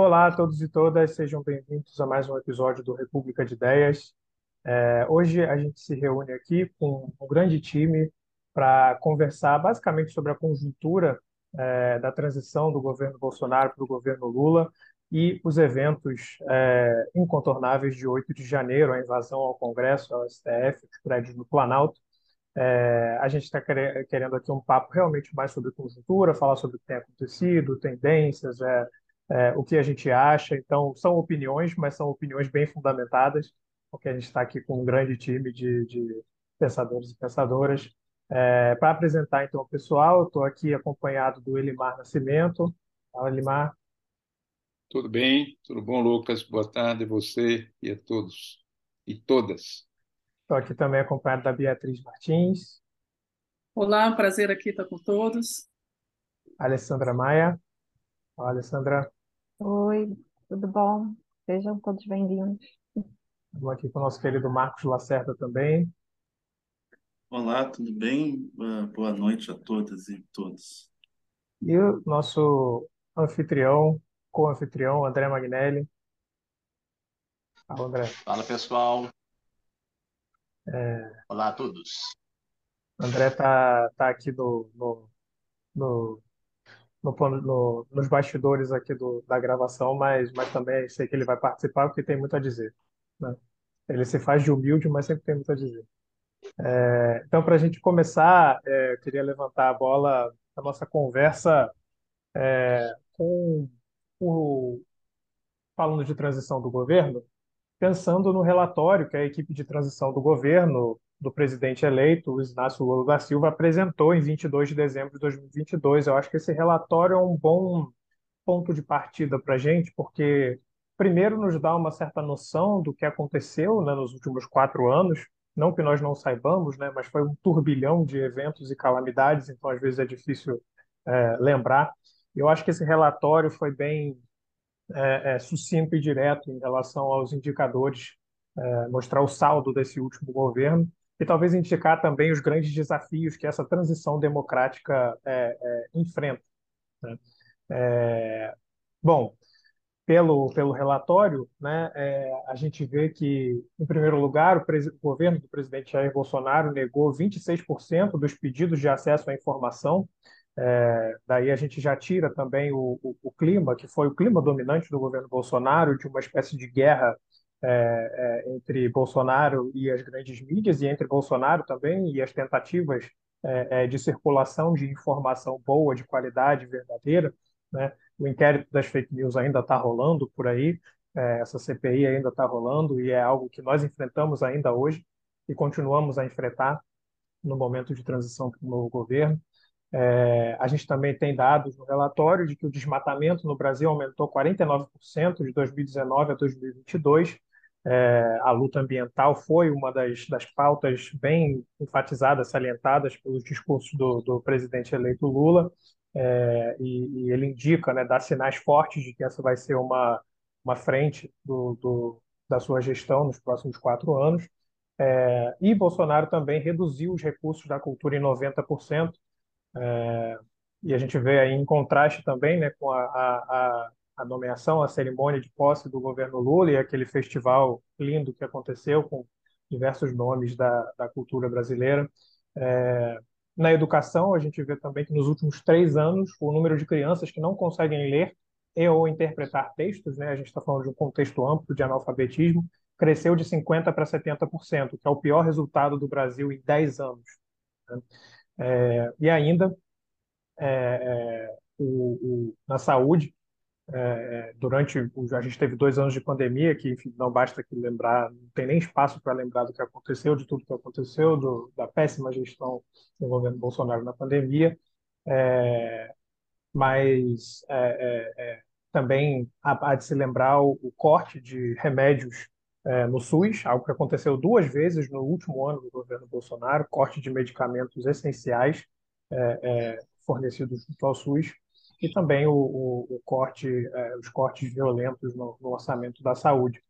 Olá a todos e todas, sejam bem-vindos a mais um episódio do República de Ideias. É, hoje a gente se reúne aqui com um grande time para conversar basicamente sobre a conjuntura é, da transição do governo Bolsonaro para o governo Lula e os eventos é, incontornáveis de 8 de janeiro, a invasão ao Congresso, ao STF, os prédios do Planalto. É, a gente está querendo aqui um papo realmente mais sobre conjuntura, falar sobre o que tem acontecido, tendências, é, é, o que a gente acha. Então, são opiniões, mas são opiniões bem fundamentadas, porque a gente está aqui com um grande time de, de pensadores e pensadoras. É, Para apresentar, então, o pessoal, estou aqui acompanhado do Elimar Nascimento. Fala, Elimar. Tudo bem? Tudo bom, Lucas? Boa tarde a você e a todos e todas. Estou aqui também acompanhado da Beatriz Martins. Olá, prazer aqui estar com todos. Alessandra Maia. Fala, Alessandra. Oi, tudo bom? Sejam todos bem-vindos. Estamos aqui com o nosso querido Marcos Lacerda também. Olá, tudo bem? Boa noite a todas e todos. E o nosso anfitrião, co-anfitrião, André Magnelli. Fala, André. Fala, pessoal. É... Olá a todos. André tá, tá aqui no, no, no no, no, nos bastidores aqui do, da gravação, mas, mas também sei que ele vai participar porque tem muito a dizer. Né? Ele se faz de humilde, mas sempre tem muito a dizer. É, então, para a gente começar, é, eu queria levantar a bola da nossa conversa é, com o falando de transição do governo, pensando no relatório que a equipe de transição do governo do presidente eleito, o Inácio Lula da Silva, apresentou em 22 de dezembro de 2022. Eu acho que esse relatório é um bom ponto de partida para a gente, porque, primeiro, nos dá uma certa noção do que aconteceu né, nos últimos quatro anos, não que nós não saibamos, né, mas foi um turbilhão de eventos e calamidades, então às vezes é difícil é, lembrar. Eu acho que esse relatório foi bem é, é, sucinto e direto em relação aos indicadores, é, mostrar o saldo desse último governo e talvez indicar também os grandes desafios que essa transição democrática é, é, enfrenta. Né? É, bom, pelo, pelo relatório, né, é, a gente vê que, em primeiro lugar, o, o, governo do presidente Jair Bolsonaro negou 26% dos pedidos de acesso à informação. É, daí a gente já tira também o, o, o clima, que foi o clima dominante do governo Bolsonaro, de uma espécie de guerra é, é, entre Bolsonaro e as grandes mídias, e entre Bolsonaro também e as tentativas é, é de circulação de informação boa, de qualidade verdadeira. Né? O inquérito das fake news ainda está rolando por aí, é, essa CPI ainda está rolando, e é algo que nós enfrentamos ainda hoje e continuamos a enfrentar no momento de transição para o novo governo. É, a gente também tem dados no relatório de que o desmatamento no Brasil aumentou 49% de 2019 a 2022, é, a luta ambiental foi uma das, das pautas bem enfatizadas, salientadas pelos discursos do, do presidente eleito Lula, é, e, e, ele indica, né, dá sinais fortes de que essa vai ser uma, uma frente do, do da sua gestão nos próximos quatro anos. É, e Bolsonaro também reduziu os recursos da cultura em 90%, é, e a gente vê aí em contraste também né, com a, a, a nomeação, a cerimônia de posse do governo Lula e aquele festival lindo que aconteceu com diversos nomes da, da cultura brasileira. É, na educação, a gente vê também que nos últimos três anos, o número de crianças que não conseguem ler e ou interpretar textos, né, a gente está falando de um contexto amplo de analfabetismo, cresceu de 50% para 70%, que é o pior resultado do Brasil em 10 anos. Né? É, e ainda, é, é o, o, na saúde, é, durante a gente teve dois anos de pandemia que enfim, não basta que lembrar não tem nem espaço para lembrar do que aconteceu de tudo que aconteceu do, da péssima gestão do governo Bolsonaro na pandemia. É, mas é, é, é também há, há, de se lembrar o, o corte de remédios é, no SUS algo que aconteceu duas vezes no último ano do governo Bolsonaro corte de medicamentos essenciais fornecidos ao SUS e também o, o, o corte, é, os cortes violentos no, no orçamento da saúde.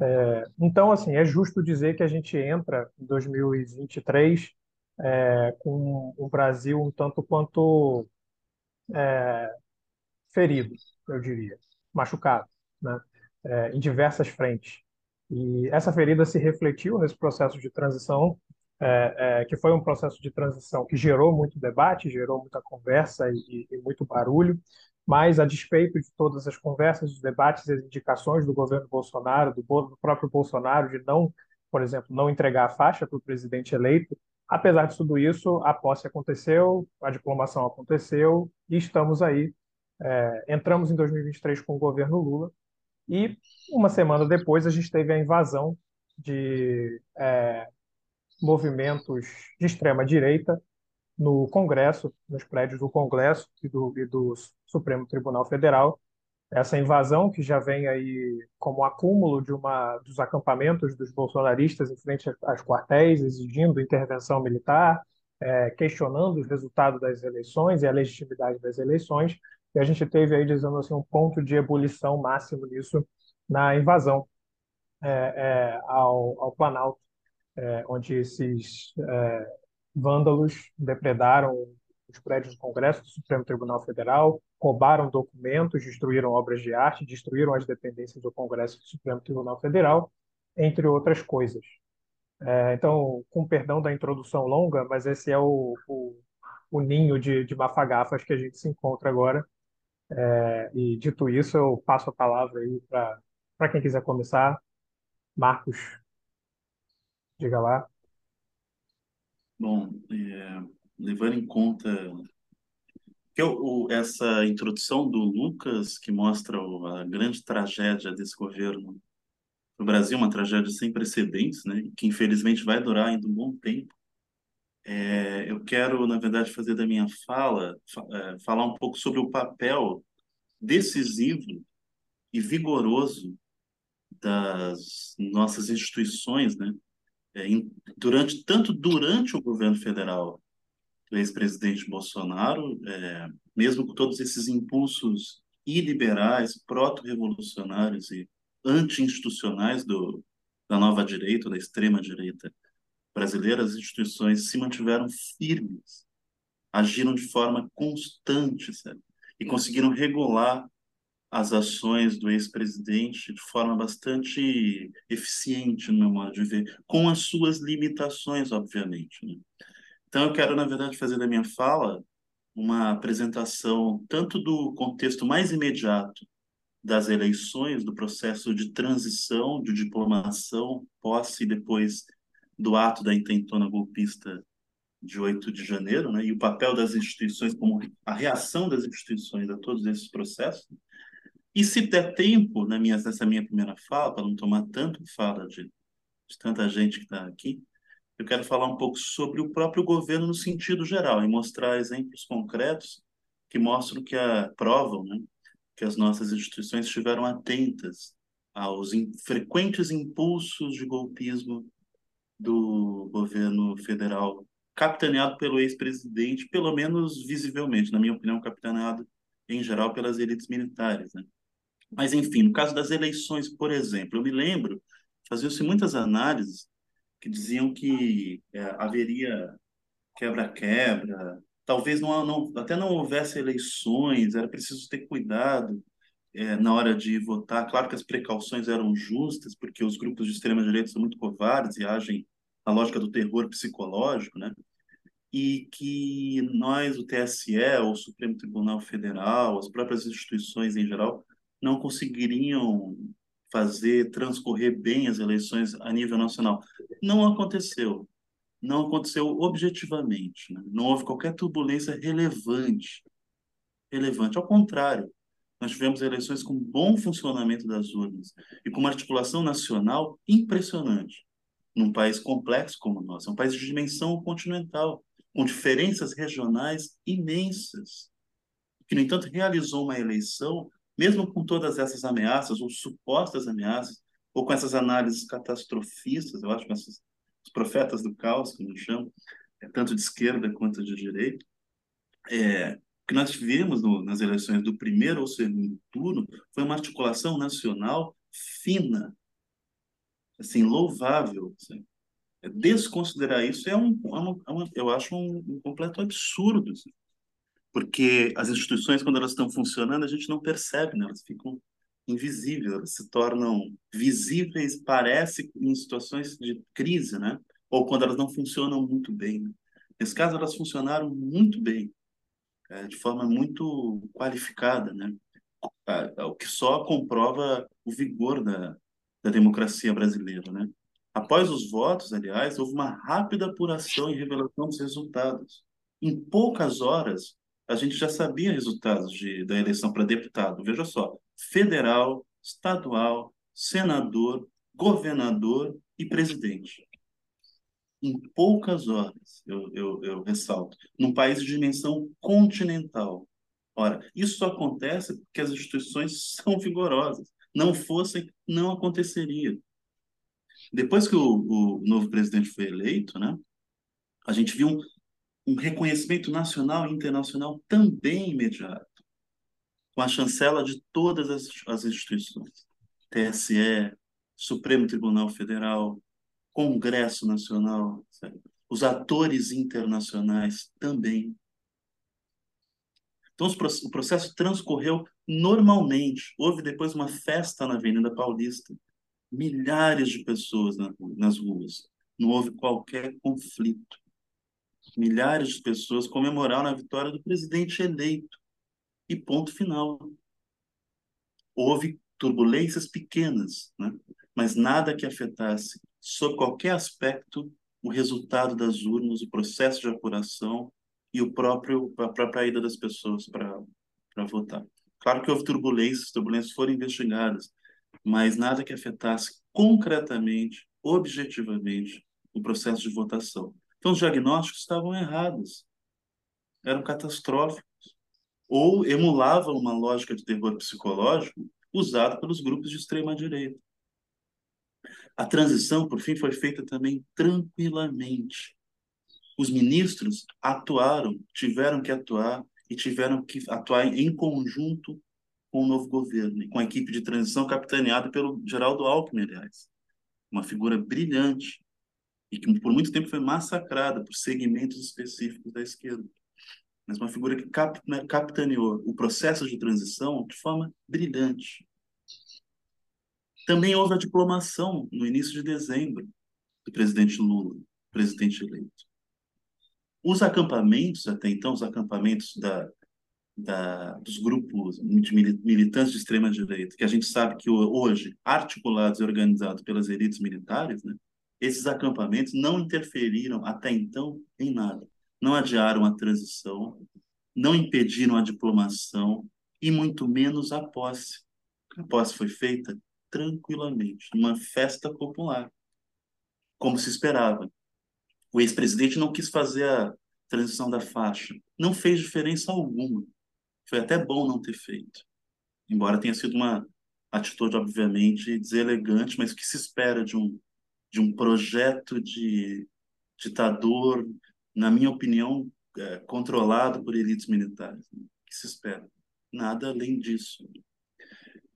É, então, assim, é justo dizer que a gente entra em 2023 é, com o Brasil um tanto quanto é, ferido, eu diria. machucado, né? É, em diversas frentes. E essa ferida se refletiu nesse processo de transição, é, é, que foi um processo de transição que gerou muito debate, gerou muita conversa e, e muito barulho, mas a despeito de todas as conversas, os debates as indicações do governo Bolsonaro, do, do próprio Bolsonaro, de não, por exemplo, não entregar a faixa para o presidente eleito, apesar de tudo isso, a posse aconteceu, a diplomação aconteceu e estamos aí. É, entramos em 2023 com o governo Lula e uma semana depois a gente teve a invasão de é, movimentos de extrema direita no Congresso, nos prédios do Congresso e do, e do Supremo Tribunal Federal. Essa invasão que já vem aí como acúmulo de uma dos acampamentos dos bolsonaristas em frente aos quartéis, exigindo intervenção militar, é, questionando os resultados das eleições e a legitimidade das eleições. E a gente teve aí, dizendo assim, um ponto de ebulição máximo nisso na invasão é, é, ao, ao Planalto, é, onde esses é, vândalos depredaram os prédios do Congresso do Supremo Tribunal Federal, roubaram documentos, destruíram obras de arte, destruíram as dependências do Congresso do Supremo Tribunal Federal, entre outras coisas. É, então, com perdão da introdução longa, mas esse é o, o, o ninho de, de mafagafas que a gente se encontra agora. É, e dito isso, eu passo a palavra aí para quem quiser começar. Marcos, diga lá. Bom, é, levando em conta que o, essa introdução do Lucas, que mostra a grande tragédia desse governo no Brasil, uma tragédia sem precedentes, né, que infelizmente vai durar ainda um bom tempo, é, eu quero, na verdade, fazer da minha fala, é, falar um pouco sobre o papel decisivo e vigoroso das nossas instituições, né, é, durante tanto durante o governo federal do ex-presidente Bolsonaro, é, mesmo com todos esses impulsos iliberais, proto-revolucionários e anti-institucionais do, da nova direita, da extrema direita brasileira, as instituições se mantiveram firmes, agiram de forma constante, sabe? e conseguiram regular as ações do ex-presidente de forma bastante eficiente, no meu modo de ver, com as suas limitações, obviamente. Né? Então, eu quero, na verdade, fazer da minha fala uma apresentação tanto do contexto mais imediato das eleições, do processo de transição, de diplomação, posse e depois do ato da intentona golpista de 8 de janeiro, né, e o papel das instituições, como a reação das instituições a todos esses processos, e se der tempo, na minha, nessa minha primeira fala, para não tomar tanto fala de, de tanta gente que está aqui, eu quero falar um pouco sobre o próprio governo no sentido geral e mostrar exemplos concretos que mostram que a provam, né, que as nossas instituições estiveram atentas aos in, frequentes impulsos de golpismo do governo federal, capitaneado pelo ex-presidente, pelo menos visivelmente, na minha opinião, capitaneado em geral pelas elites militares, né? Mas, enfim, no caso das eleições, por exemplo, eu me lembro, faziam-se muitas análises que diziam que é, haveria quebra-quebra, talvez não, não, até não houvesse eleições, era preciso ter cuidado é, na hora de votar. Claro que as precauções eram justas, porque os grupos de extrema-direita são muito covardes e agem na lógica do terror psicológico, né? E que nós, o TSE, o Supremo Tribunal Federal, as próprias instituições em geral, não conseguiriam fazer transcorrer bem as eleições a nível nacional. Não aconteceu. Não aconteceu objetivamente. Né? Não houve qualquer turbulência relevante. Relevante. Ao contrário, nós tivemos eleições com bom funcionamento das urnas e com uma articulação nacional impressionante. Num país complexo como o nosso, é um país de dimensão continental, com diferenças regionais imensas, que, no entanto, realizou uma eleição mesmo com todas essas ameaças, ou supostas ameaças, ou com essas análises catastrofistas, eu acho que esses, os profetas do caos, como chamam, é, tanto de esquerda quanto de direita, é, que nós tivemos no, nas eleições do primeiro ou segundo turno foi uma articulação nacional fina, assim, louvável. Assim. Desconsiderar isso é um, é um, é um eu acho um, um completo absurdo. Assim porque as instituições, quando elas estão funcionando, a gente não percebe, né? elas ficam invisíveis, elas se tornam visíveis, parece, em situações de crise, né? Ou quando elas não funcionam muito bem. Né? Nesse caso, elas funcionaram muito bem, é, de forma muito qualificada, né? O que só comprova o vigor da, da democracia brasileira, né? Após os votos, aliás, houve uma rápida apuração e revelação dos resultados. Em poucas horas, a gente já sabia resultados de, da eleição para deputado. Veja só, federal, estadual, senador, governador e presidente. Em poucas horas, eu, eu, eu ressalto, num país de dimensão continental. Ora, isso só acontece porque as instituições são vigorosas. Não fossem, não aconteceria. Depois que o, o novo presidente foi eleito, né, a gente viu um, um reconhecimento nacional e internacional também imediato, com a chancela de todas as, as instituições, TSE, Supremo Tribunal Federal, Congresso Nacional, os atores internacionais também. Então, o processo transcorreu normalmente. Houve depois uma festa na Avenida Paulista, milhares de pessoas nas ruas. Não houve qualquer conflito. Milhares de pessoas comemoraram a vitória do presidente eleito. E ponto final. Houve turbulências pequenas, né? mas nada que afetasse, sob qualquer aspecto, o resultado das urnas, o processo de apuração e o próprio a própria ida das pessoas para para votar. Claro que houve turbulências, turbulências foram investigadas, mas nada que afetasse concretamente, objetivamente, o processo de votação. Então, os diagnósticos estavam errados, eram catastróficos, ou emulavam uma lógica de terror psicológico usada pelos grupos de extrema-direita. A transição, por fim, foi feita também tranquilamente. Os ministros atuaram, tiveram que atuar e tiveram que atuar em conjunto com o novo governo e com a equipe de transição capitaneada pelo Geraldo Alckmin, aliás. Uma figura brilhante e que por muito tempo foi massacrada por segmentos específicos da esquerda. Mas uma figura que né, capitaneou o processo de transição de forma brilhante. Também houve a diplomação no início de dezembro do presidente Lula, presidente eleito. Os acampamentos, até então, os acampamentos da, da, dos grupos de militantes de extrema-direita, que a gente sabe que hoje, articulados e organizados pelas elites militares, né, esses acampamentos não interferiram até então em nada. Não adiaram a transição, não impediram a diplomação e muito menos a posse. A posse foi feita tranquilamente, numa festa popular, como se esperava. O ex-presidente não quis fazer a transição da faixa, não fez diferença alguma. Foi até bom não ter feito. Embora tenha sido uma atitude, obviamente, deselegante, mas que se espera de um, de um projeto de ditador, na minha opinião, é, controlado por elites militares. Né? que se espera? Nada além disso.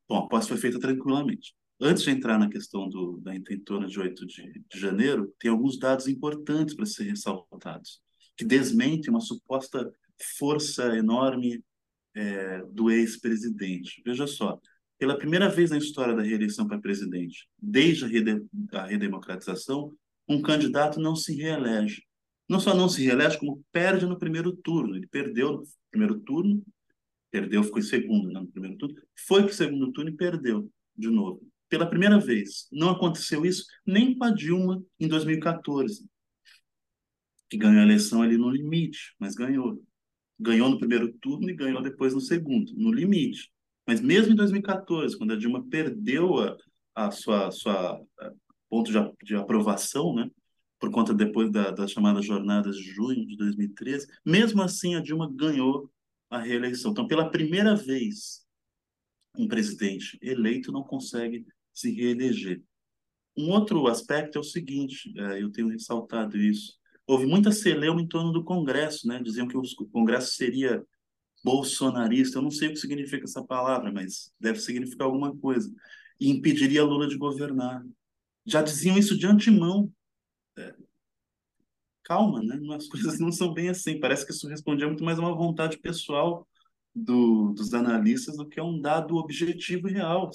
Bom, a posse foi feita tranquilamente. Antes de entrar na questão do, da intentona de 8 de, de janeiro, tem alguns dados importantes para serem ressaltados, que desmentem uma suposta força enorme é, do ex-presidente. Veja só, pela primeira vez na história da reeleição para presidente, desde a, rede, a redemocratização, um candidato não se reelege. Não só não se reelege, como perde no primeiro turno. Ele perdeu no primeiro turno, perdeu, ficou em segundo né, no primeiro turno, foi para o segundo turno e perdeu de novo. Pela primeira vez. Não aconteceu isso nem com a Dilma em 2014, que ganhou a eleição ali no limite, mas ganhou ganhou no primeiro turno e ganhou depois no segundo, no limite. Mas mesmo em 2014, quando a Dilma perdeu a, a sua, sua a ponto de, de, aprovação, né, por conta depois da, das chamadas jornadas de junho de 2013, mesmo assim a Dilma ganhou a reeleição. Então, pela primeira vez, um presidente eleito não consegue se reeleger. Um outro aspecto é o seguinte, é, eu tenho ressaltado isso, houve muita celeuma em torno do Congresso, né? Diziam que o Congresso seria bolsonarista. Eu não sei o que significa essa palavra, mas deve significar alguma coisa. E impediria Lula de governar. Já diziam isso de antemão. É. Calma, né? As coisas não são bem assim. Parece que isso respondia muito mais a uma vontade pessoal do, dos analistas do que é um dado objetivo e real.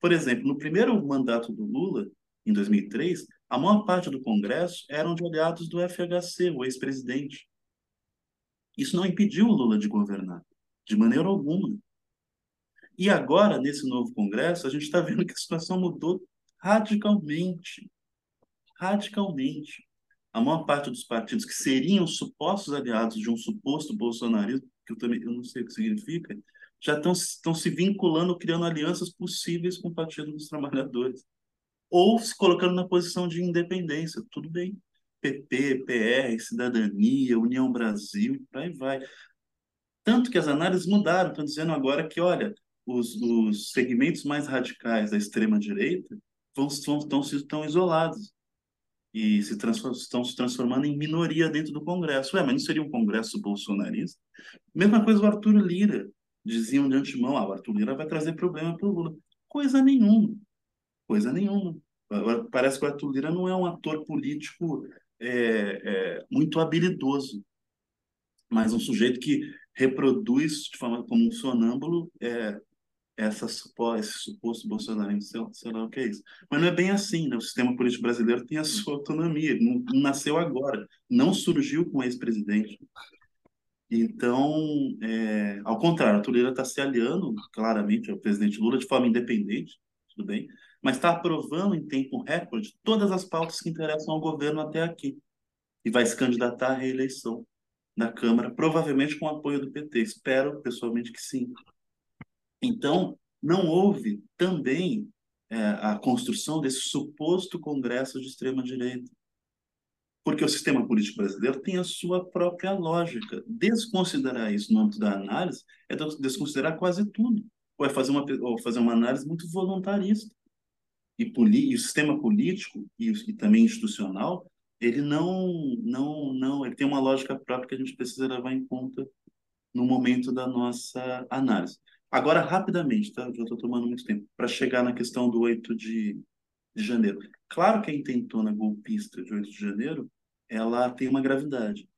Por exemplo, no primeiro mandato do Lula, em 2003, a maior parte do Congresso eram de aliados do FHC, o ex-presidente. Isso não impediu o Lula de governar, de maneira alguma. E agora, nesse novo Congresso, a gente está vendo que a situação mudou radicalmente. Radicalmente. A maior parte dos partidos que seriam supostos aliados de um suposto bolsonarismo, que eu também eu não sei o que significa, já estão, estão se vinculando, criando alianças possíveis com o Partido dos Trabalhadores. Ou se colocando na posição de independência. Tudo bem. PP, PR, Cidadania, União Brasil, por aí vai. Tanto que as análises mudaram, estão dizendo agora que, olha, os, os segmentos mais radicais da extrema-direita vão, estão, estão, estão isolados e se estão se transformando em minoria dentro do Congresso. Ué, mas não seria um Congresso bolsonarista? Mesma coisa o Arthur Lira. Diziam de antemão, ah, o Arthur Lira vai trazer problema para o Lula. Coisa nenhuma. Coisa nenhuma. Parece que o Arthur Lira não é um ator político é, é, muito habilidoso, mas um sujeito que reproduz de forma como um sonâmbulo é, essa esse suposto bolsonarismo, sei, sei lá o que é isso. Mas não é bem assim, né? O sistema político brasileiro tem a sua autonomia, não, não nasceu agora, não surgiu com o ex-presidente. Então, é, ao contrário, a Tulira está se aliando claramente ao presidente Lula de forma independente, tudo bem, mas está aprovando em tempo recorde todas as pautas que interessam ao governo até aqui. E vai se candidatar à reeleição na Câmara, provavelmente com o apoio do PT. Espero, pessoalmente, que sim. Então, não houve também é, a construção desse suposto Congresso de extrema-direita. Porque o sistema político brasileiro tem a sua própria lógica. Desconsiderar isso no âmbito da análise é desconsiderar quase tudo. Ou é fazer uma, ou fazer uma análise muito voluntarista. E, e o sistema político e, e também institucional, ele não, não, não, ele tem uma lógica própria que a gente precisa levar em conta no momento da nossa análise. Agora, rapidamente, tá? Já estou tomando muito tempo, para chegar na questão do 8 de, de janeiro. Claro que a intentona golpista de 8 de janeiro, ela tem uma gravidade.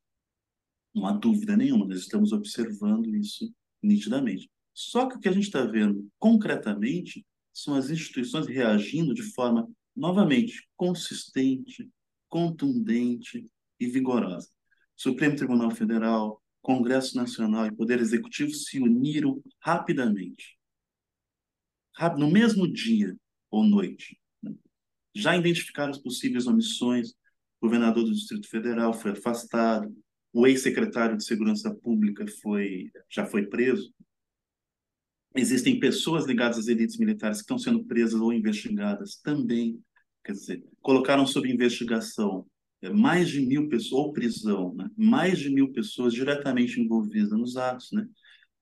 Não há dúvida nenhuma, nós estamos observando isso nitidamente. Só que o que a gente está vendo concretamente são as instituições reagindo de forma, novamente, consistente, contundente e vigorosa. Supremo Tribunal Federal, Congresso Nacional e Poder Executivo se uniram rapidamente. No mesmo dia ou noite. Já identificaram as possíveis omissões. O governador do Distrito Federal foi afastado. O ex-secretário de Segurança Pública foi, já foi preso. Existem pessoas ligadas às elites militares que estão sendo presas ou investigadas também. Quer dizer, colocaram sob investigação é, mais de mil pessoas, ou prisão, né? mais de mil pessoas diretamente envolvidas nos atos. Né?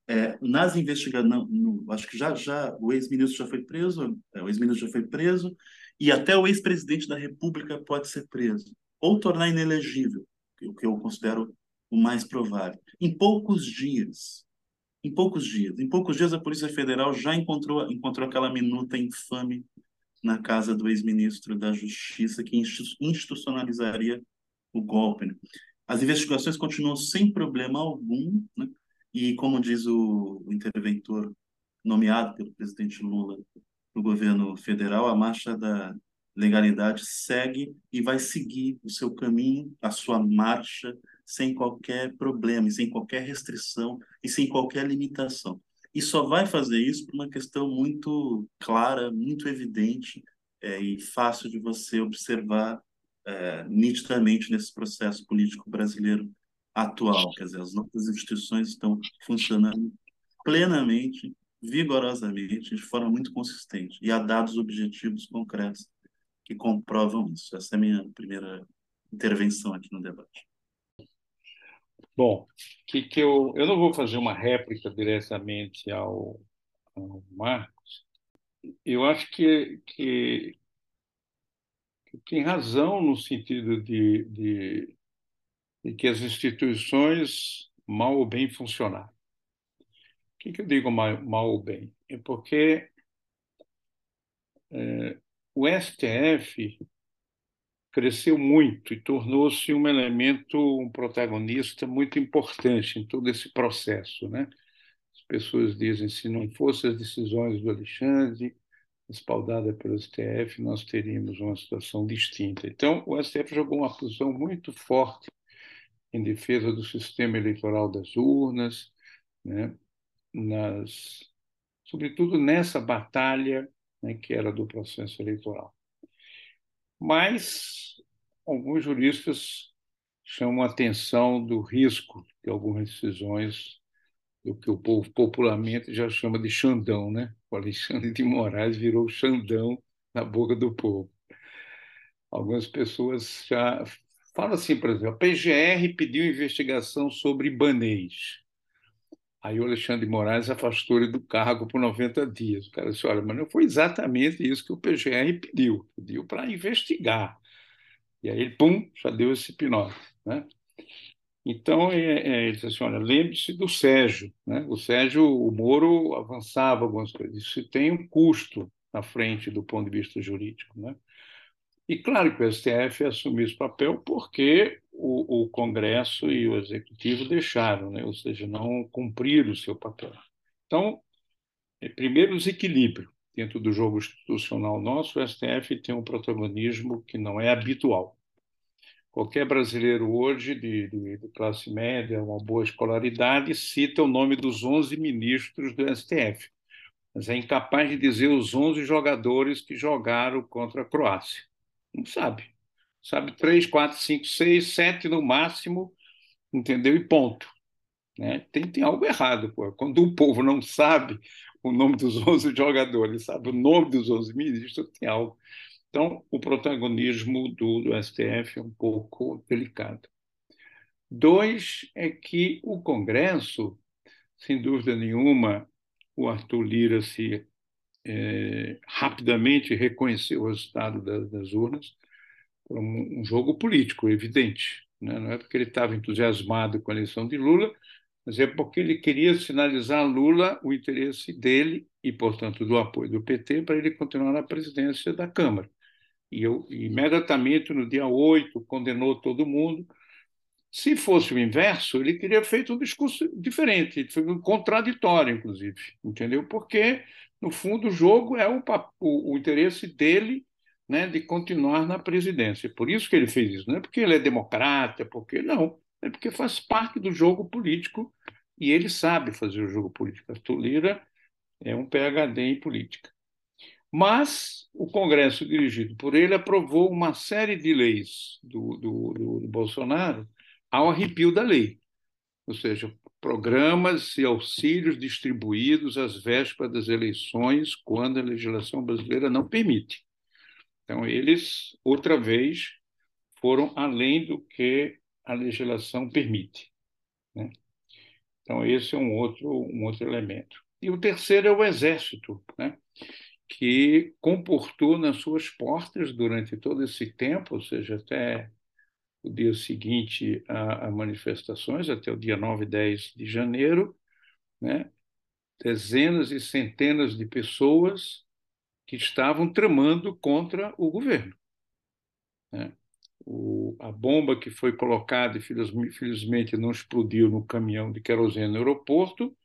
É, nas investigações, acho que já, já o ex-ministro já foi preso, é, o ex-ministro já foi preso, e até o ex-presidente da República pode ser preso, ou tornar inelegível, o que eu considero o mais provável. Em poucos dias, em poucos dias, em poucos dias a Polícia Federal já encontrou, encontrou aquela minuta infame na casa do ex-ministro da Justiça que institucionalizaria o golpe. Né? As investigações continuam sem problema algum, né? e como diz o, o interventor nomeado pelo presidente Lula no governo federal, a marcha da legalidade segue e vai seguir o seu caminho, a sua marcha, sem qualquer problema, sem qualquer restrição e sem qualquer limitação e só vai fazer isso por uma questão muito clara, muito evidente é, e fácil de você observar é, nitidamente nesse processo político brasileiro atual. Quer dizer, as nossas instituições estão funcionando plenamente, vigorosamente, de forma muito consistente. E há dados objetivos concretos que comprovam isso. Essa é a minha primeira intervenção aqui no debate. Bom, que, que eu, eu não vou fazer uma réplica diretamente ao, ao Marcos. Eu acho que, que, que, tem razão no sentido de, de, de, que as instituições mal ou bem funcionaram. O que, que eu digo mal, mal ou bem? É porque é, o STF cresceu muito e tornou-se um elemento, um protagonista muito importante em todo esse processo, né? pessoas dizem se não fossem as decisões do Alexandre, respaldada pelo STF, nós teríamos uma situação distinta. Então, o STF jogou uma posição muito forte em defesa do sistema eleitoral das urnas, né, nas, sobretudo nessa batalha né, que era do processo eleitoral. Mas alguns juristas chamam a atenção do risco de algumas decisões do que o povo popularmente já chama de Xandão, né? O Alexandre de Moraes virou Xandão na boca do povo. Algumas pessoas já falam assim, por exemplo, a PGR pediu investigação sobre Ibanês. Aí o Alexandre de Moraes afastou ele do cargo por 90 dias. O cara disse, olha, mas não foi exatamente isso que o PGR pediu. Pediu para investigar. E aí, pum, já deu esse hipnose. Né? Então, é, é, ele disse assim, olha, lembre-se do Sérgio. Né? O Sérgio, o Moro avançava algumas coisas. Isso tem um custo na frente do ponto de vista jurídico. Né? E claro que o STF assumiu esse papel porque o, o Congresso e o Executivo deixaram, né? ou seja, não cumpriram o seu papel. Então, é, primeiro, desequilíbrio. Dentro do jogo institucional nosso, o STF tem um protagonismo que não é habitual. Qualquer brasileiro hoje, de, de, de, classe média, uma boa escolaridade, cita o nome dos 11 ministros do STF, mas é incapaz de dizer os 11 jogadores que jogaram contra a Croácia. Não sabe. Sabe três, quatro, cinco, seis, sete no máximo, entendeu? E ponto. Né? Tem, tem algo errado. Pô. Quando o povo não sabe o nome dos 11 jogadores, sabe o nome dos 11 ministros, tem algo. Então, o protagonismo do, do STF é um pouco delicado. Dois é que o Congresso, sem dúvida nenhuma, o Arthur Lira se é, rapidamente reconheceu o resultado das, das urnas como um jogo político evidente. Né? Não é porque ele estava entusiasmado com a eleição de Lula, mas é porque ele queria sinalizar a Lula o interesse dele e, portanto, do apoio do PT para ele continuar na presidência da Câmara. E eu, imediatamente, no dia 8, condenou todo mundo. Se fosse o inverso, ele teria feito um discurso diferente, um contraditório, inclusive, entendeu? Porque, no fundo, o jogo é o, o, o interesse dele né, de continuar na presidência. Por isso que ele fez isso. Não é porque ele é democrata, porque não. É porque faz parte do jogo político e ele sabe fazer o jogo político. Arthur Lira é um PhD em política. Mas o Congresso, dirigido por ele, aprovou uma série de leis do, do, do, do Bolsonaro ao arrepio da lei, ou seja, programas e auxílios distribuídos às vésperas das eleições, quando a legislação brasileira não permite. Então, eles, outra vez, foram além do que a legislação permite. Né? Então, esse é um outro, um outro elemento. E o terceiro é o Exército. Né? que comportou nas suas portas durante todo esse tempo, ou seja, até o dia seguinte a, a manifestações, até o dia 9 e 10 de janeiro, né, dezenas e centenas de pessoas que estavam tramando contra o governo. Né? O, a bomba que foi colocada e felizmente não explodiu no caminhão de querosene no aeroporto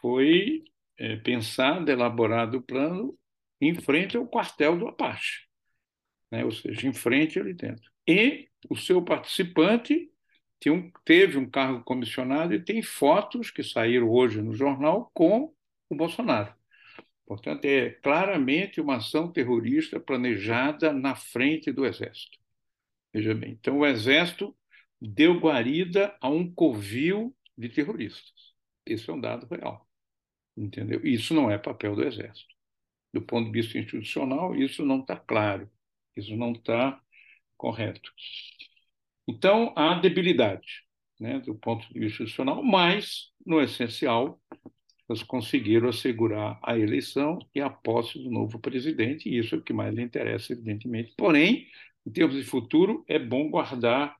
foi é, pensado, elaborado o plano em frente ao quartel do Apache, né? ou seja, em frente ali dentro. E o seu participante um, teve um cargo comissionado e tem fotos que saíram hoje no jornal com o Bolsonaro. Portanto, é claramente uma ação terrorista planejada na frente do Exército. Veja bem, então o Exército deu guarida a um covil de terroristas. Esse é um dado real entendeu? Isso não é papel do Exército. Do ponto de vista institucional, isso não está claro, isso não está correto. Então, há debilidade né, do ponto de vista institucional, mas, no essencial, eles conseguiram assegurar a eleição e a posse do novo presidente, e isso é o que mais lhe interessa, evidentemente. Porém, em termos de futuro, é bom guardar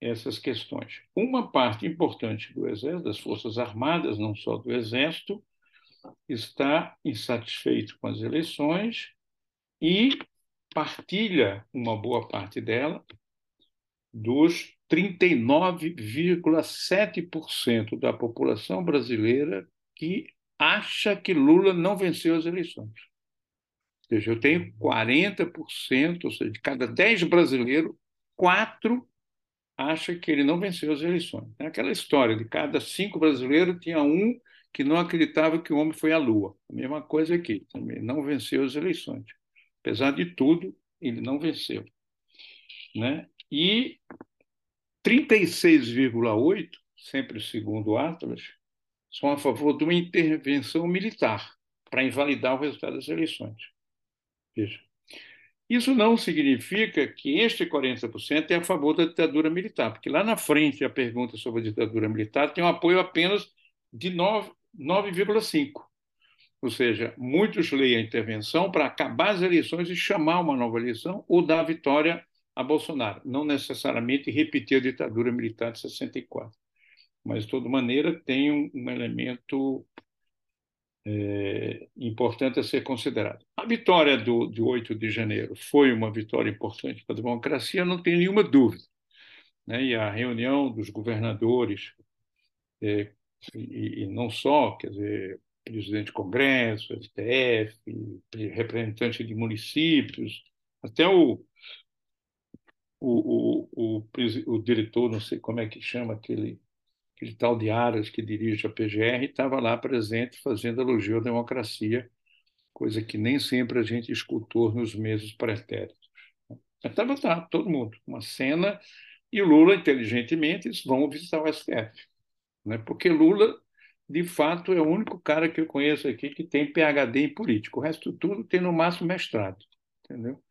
essas questões. Uma parte importante do Exército, das Forças Armadas, não só do Exército, está insatisfeito com as eleições e partilha uma boa parte dela dos 39,7% da população brasileira que acha que Lula não venceu as eleições. Ou seja, eu tenho 40%, ou seja, de cada 10 brasileiros, 4 acha que ele não venceu as eleições. É aquela história de cada cinco brasileiros tinha um que não acreditava que o homem foi à Lua. A mesma coisa aqui, também não venceu as eleições. Apesar de tudo, ele não venceu. Né? E 36,8, sempre segundo Atlas, são a favor de uma intervenção militar para invalidar o resultado das eleições. Veja. Isso não significa que este 40% é a favor da ditadura militar, porque lá na frente a pergunta sobre a ditadura militar tem um apoio apenas de 9,5%. Ou seja, muitos leem a intervenção para acabar as eleições e chamar uma nova eleição ou dar vitória a Bolsonaro, não necessariamente repetir a ditadura militar de 64. Mas, de toda maneira, tem um, um elemento é, importante a ser considerado. A vitória do, de 8 de janeiro foi uma vitória importante para a democracia, não tem nenhuma dúvida. Né? E a reunião dos governadores, é, e, e, não só, quer dizer, presidente do Congresso, STF, representante de municípios, até o, o, o, o, o diretor, não sei como é que chama aquele aquele tal de Aras que dirige a PGR, estava lá presente fazendo elogio à democracia, coisa que nem sempre a gente escutou nos meses pretéritos. Estava lá, todo mundo, uma cena, e Lula, inteligentemente, disse, vamos visitar o STF. Né? Porque Lula, de fato, é o único cara que eu conheço aqui que tem PhD em política. O resto tudo tem, no máximo, mestrado. Entendeu?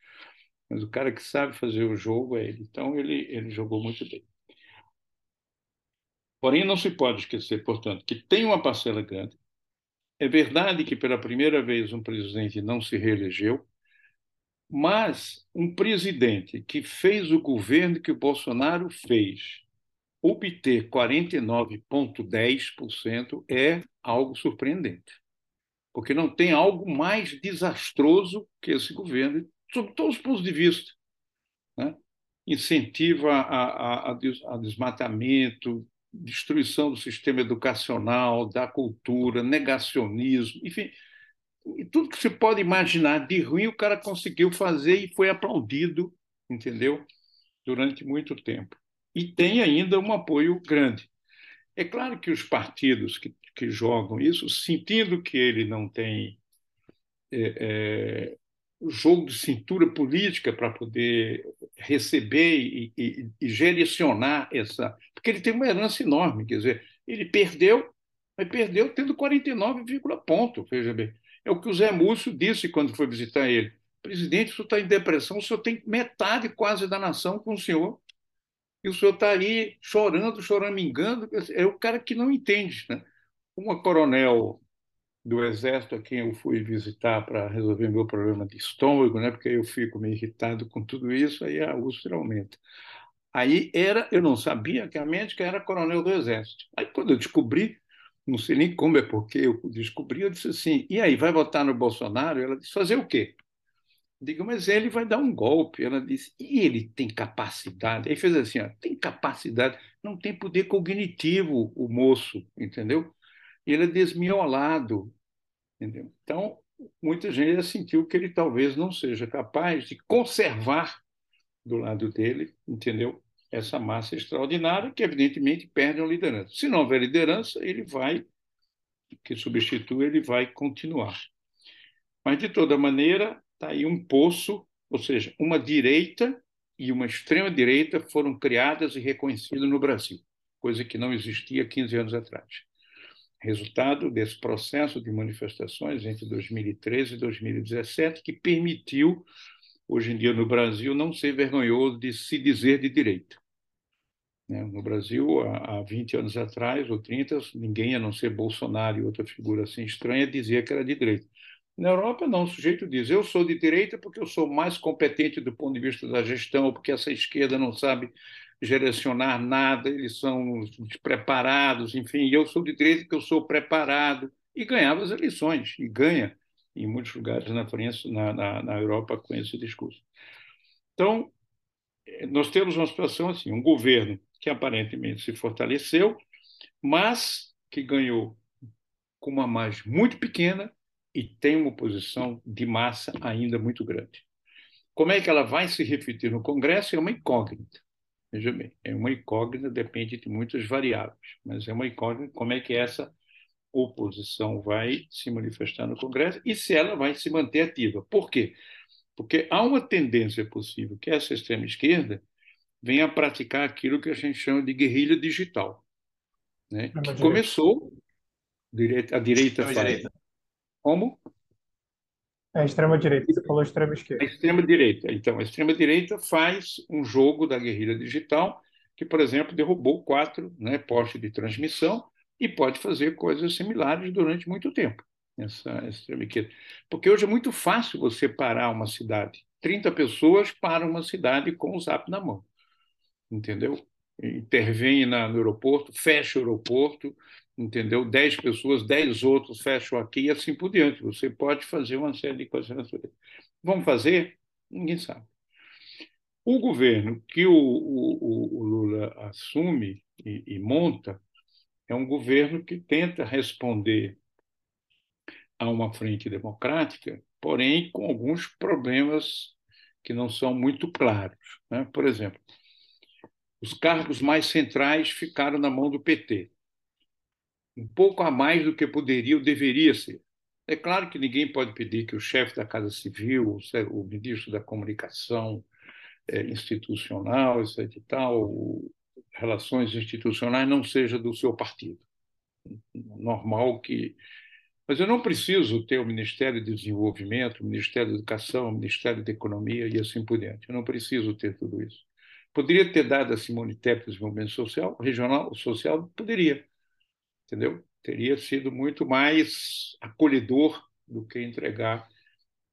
Mas o cara que sabe fazer o jogo é ele. Então, ele, ele jogou muito bem. Porém, não se pode esquecer, portanto, que tem uma parcela grande. É verdade que pela primeira vez um presidente não se reelegeu, mas um presidente que fez o governo que o Bolsonaro fez obter 49,10% é algo surpreendente. Porque não tem algo mais desastroso que esse governo, sob todos os pontos de vista. Né? Incentiva a, a, a desmatamento, destruição do sistema educacional, da cultura, negacionismo, enfim, tudo que se pode imaginar de ruim o cara conseguiu fazer e foi aplaudido, entendeu? Durante muito tempo. E tem ainda um apoio grande. É claro que os partidos que, que jogam isso, sentindo que ele não tem é, é, jogo de cintura política para poder receber e, e, e, essa. Porque ele tem uma herança enorme, quer dizer, ele perdeu, mas perdeu tendo 49, ponto, veja bem. É o que o Zé Múcio disse quando foi visitar ele. Presidente, o senhor está em depressão, o senhor tem metade quase da nação com o senhor. E o senhor está aí chorando, choramingando. É o cara que não entende. Né? Uma coronel do exército a quem eu fui visitar para resolver meu problema de estômago, né? Porque eu fico meio irritado com tudo isso, aí a úlcera aumenta. Aí era, eu não sabia que a médica era coronel do exército. Aí quando eu descobri, não sei nem como é porque eu descobri, eu disse assim: "E aí, vai votar no Bolsonaro?" Ela disse: "Fazer o quê?" Digo, mas ele vai dar um golpe. Ela disse, e ele tem capacidade? Aí fez assim, ó, tem capacidade, não tem poder cognitivo o moço, entendeu? E ele é desmiolado, Entendeu? Então, muita gente sentiu que ele talvez não seja capaz de conservar do lado dele, entendeu? Essa massa extraordinária que, evidentemente, perde a liderança. Se não houver liderança, ele vai, que substitui, ele vai continuar. Mas, de toda maneira, está aí um poço, ou seja, uma direita e uma extrema-direita foram criadas e reconhecidas no Brasil, coisa que não existia 15 anos atrás resultado desse processo de manifestações entre 2013 e 2017, que permitiu, hoje em dia no Brasil, não ser vergonhoso de se dizer de direita. Né? No Brasil, há 20 anos atrás, ou 30, ninguém, a não ser Bolsonaro e outra figura assim estranha, dizia que era de direita. Na Europa, não, o sujeito diz: eu sou de direita porque eu sou mais competente do ponto de vista da gestão, ou porque essa esquerda não sabe direcionar nada, eles são despreparados, enfim, eu sou de direita que eu sou preparado, e ganhava as eleições, e ganha em muitos lugares na França, na, na, na Europa, com esse discurso. Então, nós temos uma situação assim, um governo que aparentemente se fortaleceu, mas que ganhou com uma margem muito pequena e tem uma oposição de massa ainda muito grande. Como é que ela vai se refletir no Congresso? É uma incógnita. Veja bem, é uma incógnita, depende de muitas variáveis, mas é uma incógnita como é que essa oposição vai se manifestar no Congresso e se ela vai se manter ativa. Por quê? Porque há uma tendência possível que essa extrema-esquerda venha a praticar aquilo que a gente chama de guerrilha digital, né? que começou a direita faz. Direita. Como? A extrema-direita, você falou extrema-esquerda. A extrema-direita. Então, a extrema-direita faz um jogo da guerrilha digital que, por exemplo, derrubou quatro né, postes de transmissão e pode fazer coisas similares durante muito tempo. Essa, essa Porque hoje é muito fácil você parar uma cidade. 30 pessoas param uma cidade com o zap na mão. Entendeu? Intervém na, no aeroporto, fecha o aeroporto, entendeu? 10 pessoas, 10 outros fecham aqui e assim por diante. Você pode fazer uma série de coisas. Vamos fazer? Ninguém sabe. O governo que o, o, o Lula assume e, e monta é um governo que tenta responder a uma frente democrática, porém com alguns problemas que não são muito claros. Né? Por exemplo, os cargos mais centrais ficaram na mão do PT, um pouco a mais do que poderia ou deveria ser. É claro que ninguém pode pedir que o chefe da Casa Civil, o ministro da Comunicação é, Institucional, etc. E tal, relações institucionais não seja do seu partido. Normal que. Mas eu não preciso ter o Ministério de Desenvolvimento, o Ministério da Educação, o Ministério da Economia e assim por diante. Eu não preciso ter tudo isso. Poderia ter dado a Simone Tebet desenvolvimento social, regional, social, poderia, entendeu? Teria sido muito mais acolhedor do que entregar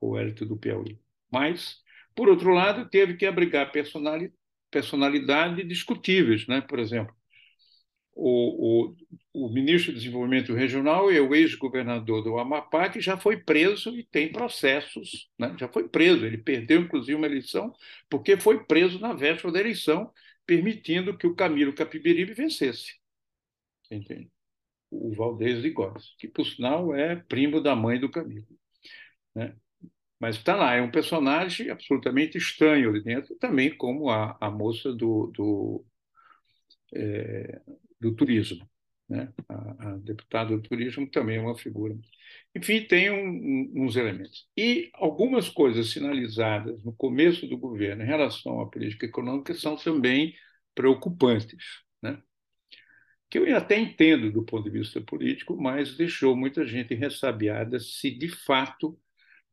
o élito do Piauí. Mas, por outro lado, teve que abrigar personalidade personalidade discutíveis, né? Por exemplo, o, o, o ministro de Desenvolvimento Regional é o ex-governador do Amapá, que já foi preso e tem processos, né? já foi preso. Ele perdeu, inclusive, uma eleição, porque foi preso na véspera da eleição, permitindo que o Camilo Capiberibe vencesse. Entende? O Valdez de Góes, que, por sinal, é primo da mãe do Camilo. Né? Mas está lá, é um personagem absolutamente estranho ali dentro, também como a, a moça do, do, é, do turismo. Né? A, a, deputada do turismo também é uma figura. Enfim, tem um, um, uns elementos. E algumas coisas sinalizadas no começo do governo em relação à política econômica são também preocupantes. Né? Que eu até entendo do ponto de vista político, mas deixou muita gente ressabiada se de fato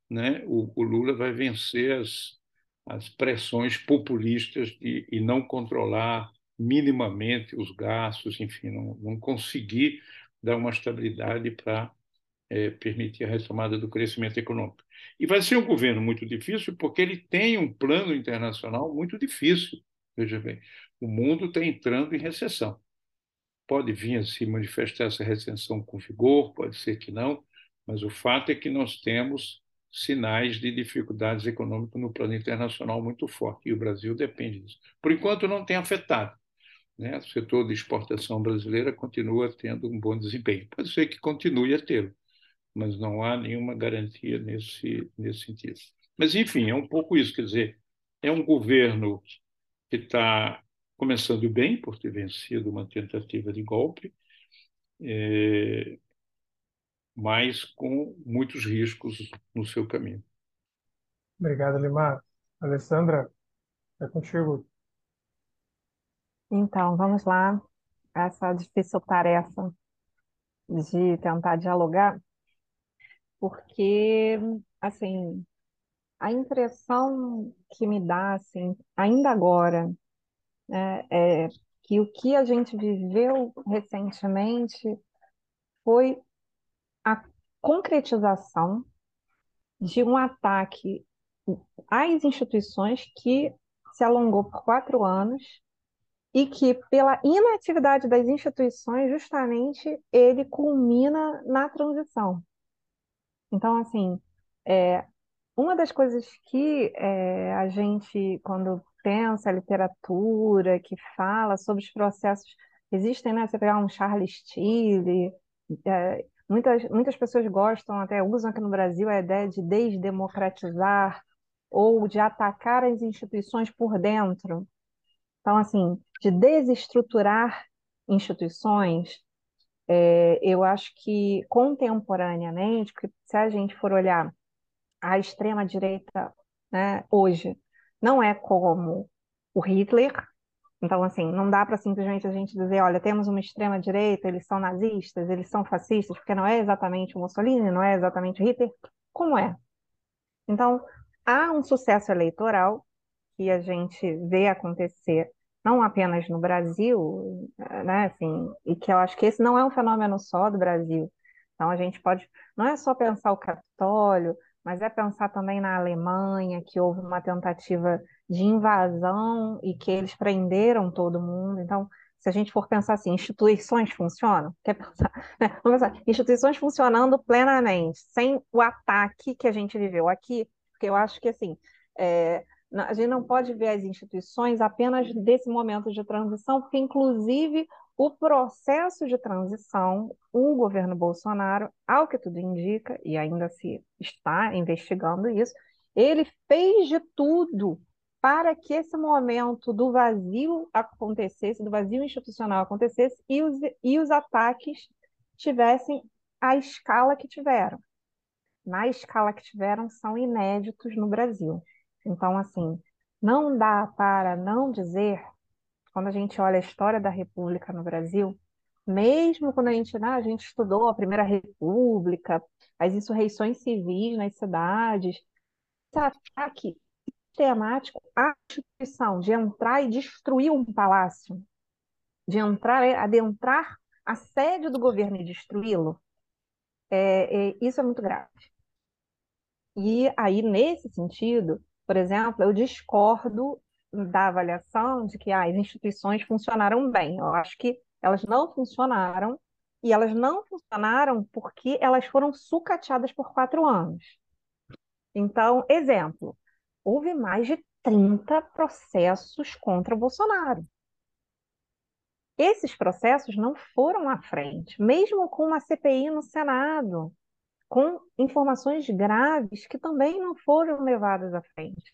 né, o, o Lula vai vencer as, as pressões populistas de, e não controlar minimamente os gastos, enfim, não, não conseguir dar uma estabilidade para é, permitir a retomada do crescimento econômico. E vai ser um governo muito difícil porque ele tem um plano internacional muito difícil. Veja bem, o mundo está entrando em recessão. Pode vir a se manifestar essa recessão com vigor, pode ser que não, mas o fato é que nós temos sinais de dificuldades econômicas no plano internacional muito forte, e o Brasil depende disso. Por enquanto, não tem afetado. Né? O setor de exportação brasileira continua tendo um bom desempenho. Pode ser que continue a tê-lo, mas não há nenhuma garantia nesse, nesse sentido. Mas, enfim, é um pouco isso. Quer dizer, é um governo que está começando bem, por ter vencido uma tentativa de golpe, é, mas com muitos riscos no seu caminho. Obrigado, Limar. Alessandra, é contigo. Então, vamos lá. Essa difícil tarefa de tentar dialogar, porque, assim, a impressão que me dá, assim, ainda agora, né, é que o que a gente viveu recentemente foi a concretização de um ataque às instituições que se alongou por quatro anos e que, pela inatividade das instituições, justamente ele culmina na transição. Então, assim, é, uma das coisas que é, a gente, quando pensa a literatura, que fala sobre os processos, existem, né? Você pegar um Charles Tilley, é, muitas, muitas pessoas gostam, até usam aqui no Brasil a ideia de desdemocratizar ou de atacar as instituições por dentro. Então, assim, de desestruturar instituições, é, eu acho que contemporaneamente, se a gente for olhar a extrema-direita né, hoje, não é como o Hitler. Então, assim, não dá para simplesmente a gente dizer, olha, temos uma extrema-direita, eles são nazistas, eles são fascistas, porque não é exatamente o Mussolini, não é exatamente o Hitler. Como é? Então, há um sucesso eleitoral que a gente vê acontecer não apenas no Brasil, né, assim, e que eu acho que esse não é um fenômeno só do Brasil. Então a gente pode, não é só pensar o Capitólio, mas é pensar também na Alemanha, que houve uma tentativa de invasão e que eles prenderam todo mundo. Então, se a gente for pensar assim, instituições funcionam? Quer pensar? Né? Vamos pensar, instituições funcionando plenamente, sem o ataque que a gente viveu aqui, porque eu acho que assim, é, a gente não pode ver as instituições apenas desse momento de transição, porque, inclusive, o processo de transição, o governo Bolsonaro, ao que tudo indica, e ainda se está investigando isso, ele fez de tudo para que esse momento do vazio acontecesse, do vazio institucional acontecesse, e os, e os ataques tivessem a escala que tiveram. Na escala que tiveram, são inéditos no Brasil. Então, assim, não dá para não dizer, quando a gente olha a história da República no Brasil, mesmo quando a gente, né, a gente estudou a Primeira República, as insurreições civis nas cidades, esse ataque sistemático à instituição de entrar e destruir um palácio, de entrar, é, adentrar a sede do governo e destruí-lo, é, é, isso é muito grave. E aí, nesse sentido, por exemplo, eu discordo da avaliação de que ah, as instituições funcionaram bem. Eu acho que elas não funcionaram, e elas não funcionaram porque elas foram sucateadas por quatro anos. Então, exemplo, houve mais de 30 processos contra o Bolsonaro. Esses processos não foram à frente, mesmo com uma CPI no Senado com informações graves que também não foram levadas à frente.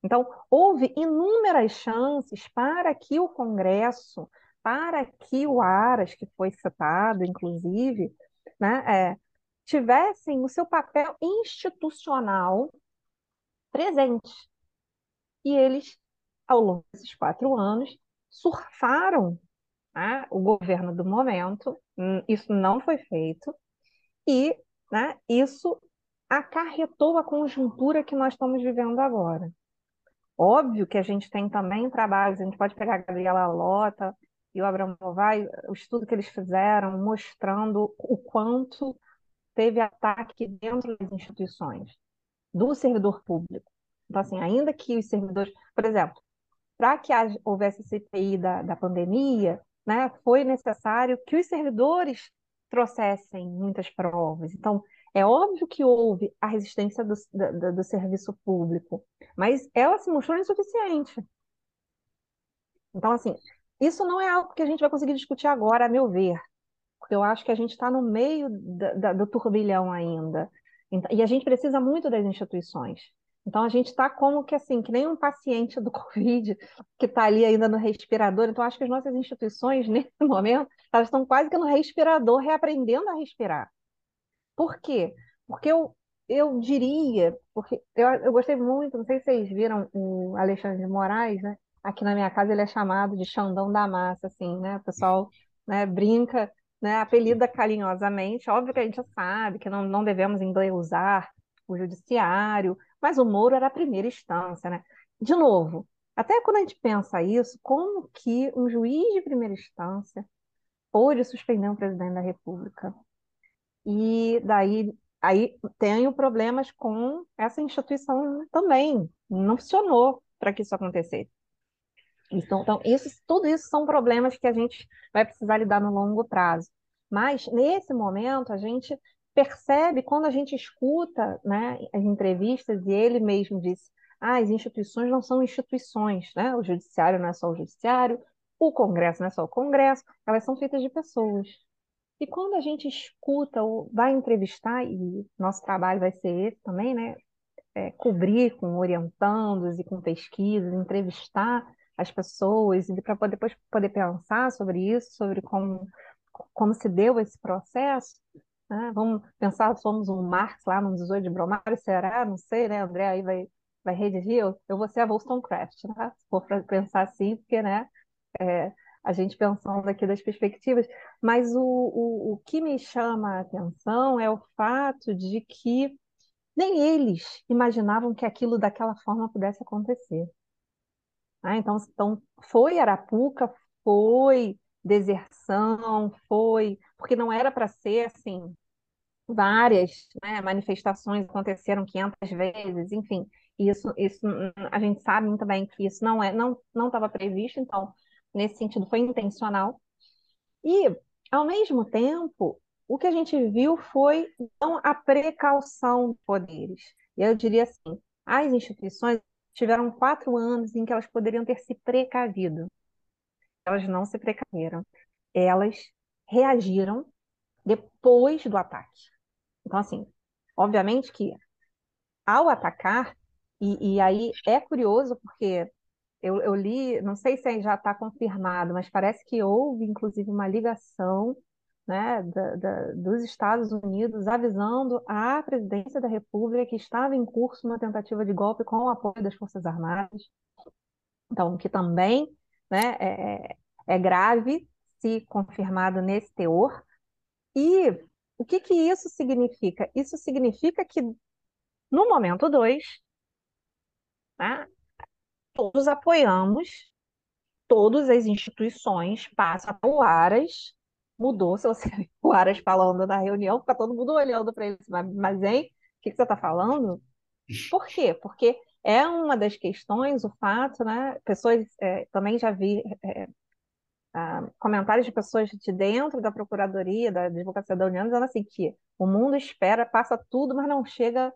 Então, houve inúmeras chances para que o Congresso, para que o Aras, que foi citado, inclusive, né, é, tivessem o seu papel institucional presente. E eles, ao longo desses quatro anos, surfaram né, o governo do momento, hum, isso não foi feito, e né? Isso acarretou a conjuntura que nós estamos vivendo agora. Óbvio que a gente tem também trabalhos, a gente pode pegar a Gabriela Lota e o Abraão Novai, o estudo que eles fizeram mostrando o quanto teve ataque dentro das instituições, do servidor público. Então, assim, ainda que os servidores, por exemplo, para que houvesse CPI da, da pandemia, né, foi necessário que os servidores trouxessem muitas provas. Então, é óbvio que houve a resistência do, do, do serviço público, mas ela se mostrou insuficiente. Então, assim, isso não é algo que a gente vai conseguir discutir agora, a meu ver, porque eu acho que a gente está no meio da, da, do turbilhão ainda. Então, e a gente precisa muito das instituições. Então a gente está como que assim, que nem um paciente do Covid que está ali ainda no respirador. Então acho que as nossas instituições, nesse momento, elas estão quase que no respirador, reaprendendo a respirar. Por quê? Porque eu, eu diria, porque eu, eu gostei muito, não sei se vocês viram o Alexandre de Moraes, né? Aqui na minha casa ele é chamado de Xandão da Massa, assim, né? O pessoal né, brinca, né, apelida carinhosamente. Óbvio que a gente sabe que não, não devemos endeusar o judiciário, mas o Moro era a primeira instância, né? De novo, até quando a gente pensa isso, como que um juiz de primeira instância pôde suspender um presidente da República? E daí aí tenho problemas com essa instituição também. Não funcionou para que isso acontecesse. Então, então isso, tudo isso são problemas que a gente vai precisar lidar no longo prazo. Mas, nesse momento, a gente percebe quando a gente escuta né, as entrevistas, e ele mesmo disse: ah, as instituições não são instituições, né? o judiciário não é só o judiciário, o Congresso não é só o Congresso, elas são feitas de pessoas. E quando a gente escuta ou vai entrevistar, e nosso trabalho vai ser esse também, né? É, cobrir com orientandos e com pesquisas, entrevistar as pessoas para depois poder pensar sobre isso, sobre como, como se deu esse processo. Né? Vamos pensar, somos um Marx lá no 18 de Brumário, será? Não sei, né? André aí vai, vai redigir. Eu, eu vou ser a Wollstonecraft, né? Se for para pensar assim, porque, né? É, a gente pensando aqui das perspectivas, mas o, o, o que me chama a atenção é o fato de que nem eles imaginavam que aquilo daquela forma pudesse acontecer. Ah, então, então, foi Arapuca, foi deserção, foi. Porque não era para ser assim. Várias né, manifestações aconteceram 500 vezes, enfim. Isso, isso a gente sabe muito bem que isso não é, não não estava previsto, então nesse sentido foi intencional. E ao mesmo tempo, o que a gente viu foi a precaução de poderes. Eu diria assim, as instituições tiveram quatro anos em que elas poderiam ter se precavido. Elas não se precaveram. Elas reagiram depois do ataque. Então, assim, obviamente que ao atacar, e, e aí é curioso porque eu, eu li, não sei se já está confirmado, mas parece que houve, inclusive, uma ligação né, da, da, dos Estados Unidos avisando à presidência da República que estava em curso uma tentativa de golpe com o apoio das Forças Armadas. Então, que também né, é, é grave se confirmado nesse teor. E o que, que isso significa? Isso significa que, no momento 2, né, todos apoiamos, todas as instituições passam o Aras mudou. Se você o Aras falando na reunião, fica todo mundo olhando para ele, mas, hein, o que, que você está falando? Por quê? Porque é uma das questões, o fato, né? Pessoas é, também já vi é, comentários de pessoas de dentro da Procuradoria, da Advocacia da União, dizendo assim que o mundo espera, passa tudo, mas não chega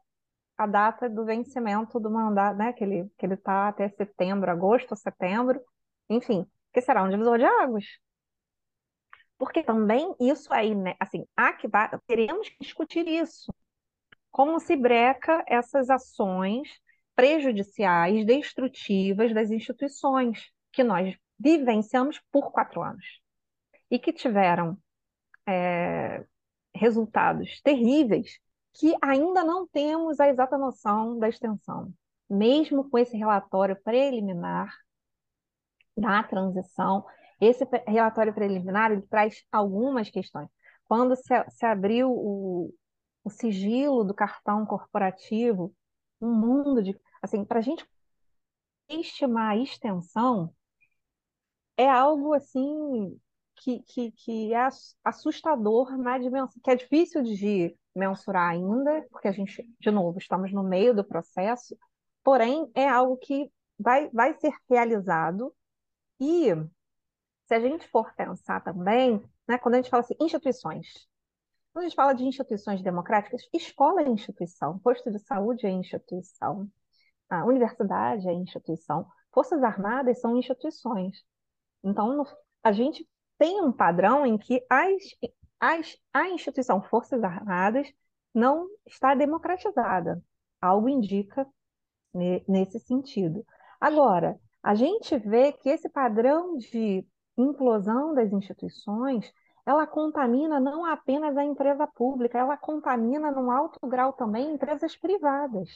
a data do vencimento do mandato, né? Que ele que ele está até setembro, agosto, setembro, enfim, que será um divisor de águas. Porque também isso aí, né, assim, há que teremos que discutir isso. Como se breca essas ações prejudiciais, destrutivas das instituições que nós vivenciamos por quatro anos e que tiveram é, resultados terríveis que ainda não temos a exata noção da extensão. Mesmo com esse relatório preliminar da transição, esse relatório preliminar ele traz algumas questões. Quando se, se abriu o, o sigilo do cartão corporativo, um mundo de. Assim, para a gente estimar a extensão, é algo assim que, que, que é assustador na dimensão, que é difícil de mensurar ainda, porque a gente, de novo, estamos no meio do processo, porém é algo que vai, vai ser realizado e se a gente for pensar também, né, quando a gente fala assim, instituições, quando a gente fala de instituições democráticas, escola é instituição, posto de saúde é instituição, a universidade é instituição, forças armadas são instituições. Então, a gente tem um padrão em que as, as, a instituição Forças Armadas não está democratizada. Algo indica nesse sentido. Agora, a gente vê que esse padrão de implosão das instituições, ela contamina não apenas a empresa pública, ela contamina, num alto grau também, empresas privadas.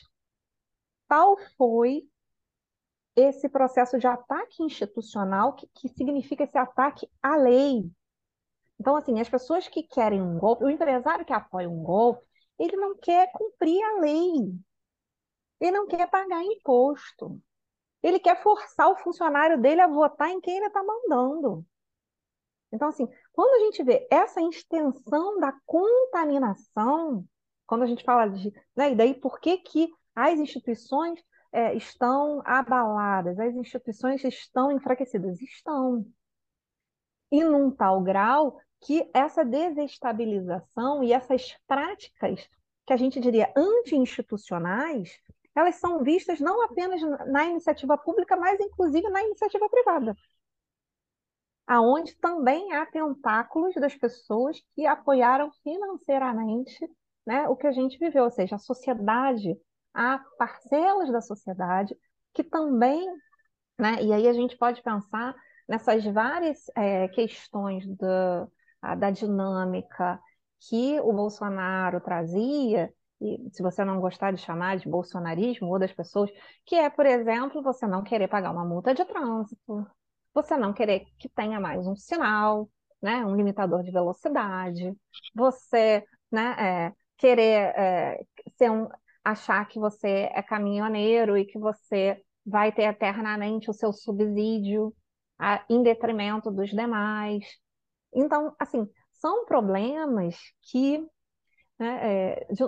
Tal foi esse processo de ataque institucional, que, que significa esse ataque à lei. Então, assim, as pessoas que querem um golpe, o empresário que apoia um golpe, ele não quer cumprir a lei. Ele não quer pagar imposto. Ele quer forçar o funcionário dele a votar em quem ele está mandando. Então, assim, quando a gente vê essa extensão da contaminação, quando a gente fala de. Né, e daí por que, que as instituições é, estão abaladas, as instituições estão enfraquecidas? Estão. E num tal grau que essa desestabilização e essas práticas que a gente diria anti-institucionais, elas são vistas não apenas na iniciativa pública, mas inclusive na iniciativa privada. aonde também há tentáculos das pessoas que apoiaram financeiramente né, o que a gente viveu, ou seja, a sociedade, há parcelas da sociedade que também, né, e aí a gente pode pensar nessas várias é, questões da, da dinâmica que o Bolsonaro trazia, e se você não gostar de chamar de bolsonarismo ou das pessoas, que é, por exemplo, você não querer pagar uma multa de trânsito, você não querer que tenha mais um sinal, né, um limitador de velocidade, você né, é, querer é, ser um, achar que você é caminhoneiro e que você vai ter eternamente o seu subsídio a, em detrimento dos demais. Então, assim, são problemas que né, é, de,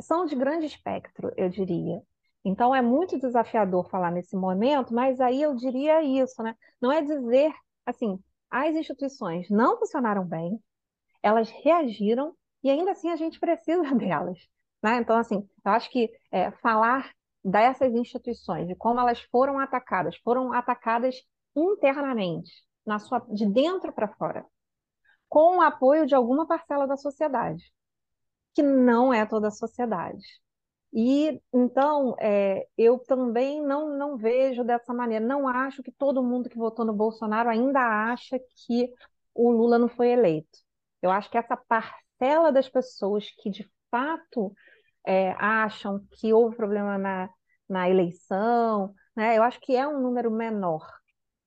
são de grande espectro, eu diria. Então, é muito desafiador falar nesse momento, mas aí eu diria isso, né? Não é dizer, assim, as instituições não funcionaram bem, elas reagiram e ainda assim a gente precisa delas. Né? Então, assim, eu acho que é, falar dessas instituições, de como elas foram atacadas, foram atacadas internamente, na sua, de dentro para fora, com o apoio de alguma parcela da sociedade, que não é toda a sociedade. E então é, eu também não, não vejo dessa maneira. Não acho que todo mundo que votou no Bolsonaro ainda acha que o Lula não foi eleito. Eu acho que essa parcela das pessoas que de fato é, acham que houve problema na, na eleição, né? Eu acho que é um número menor,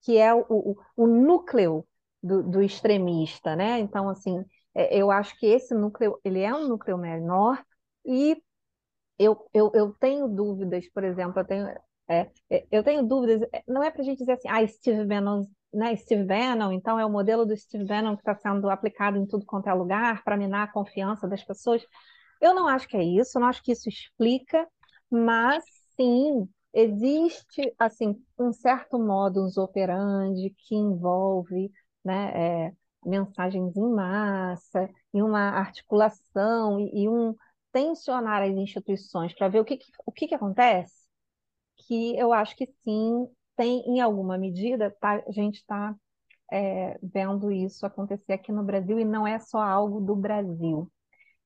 que é o, o, o núcleo do, do, extremista, né? Então, assim, é, eu acho que esse núcleo, ele é um núcleo menor e eu, eu, eu tenho dúvidas, por exemplo, eu tenho, é, é eu tenho dúvidas, é, não é para a gente dizer assim, ah, Steve Bannon, né, Steve Bannon, então é o modelo do Steve Bannon que está sendo aplicado em tudo quanto é lugar para minar a confiança das pessoas. Eu não acho que é isso, não acho que isso explica, mas sim, existe assim um certo modus operandi que envolve né, é, mensagens em massa, e uma articulação e, e um tensionar as instituições para ver o que, que o que, que acontece, que eu acho que sim, tem em alguma medida, tá, a gente está é, vendo isso acontecer aqui no Brasil e não é só algo do Brasil.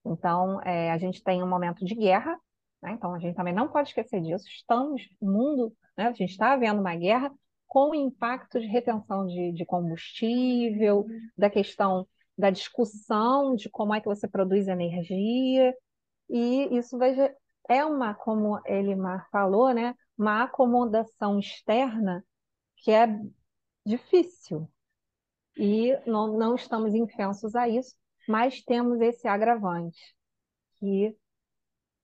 Então, é, a gente tem um momento de guerra, né? então a gente também não pode esquecer disso. Estamos, mundo, né? a gente está vendo uma guerra com impacto de retenção de, de combustível, da questão da discussão de como é que você produz energia, e isso veja, é uma, como Elimar falou, né? uma acomodação externa que é difícil. E não, não estamos infensos a isso, mas temos esse agravante, que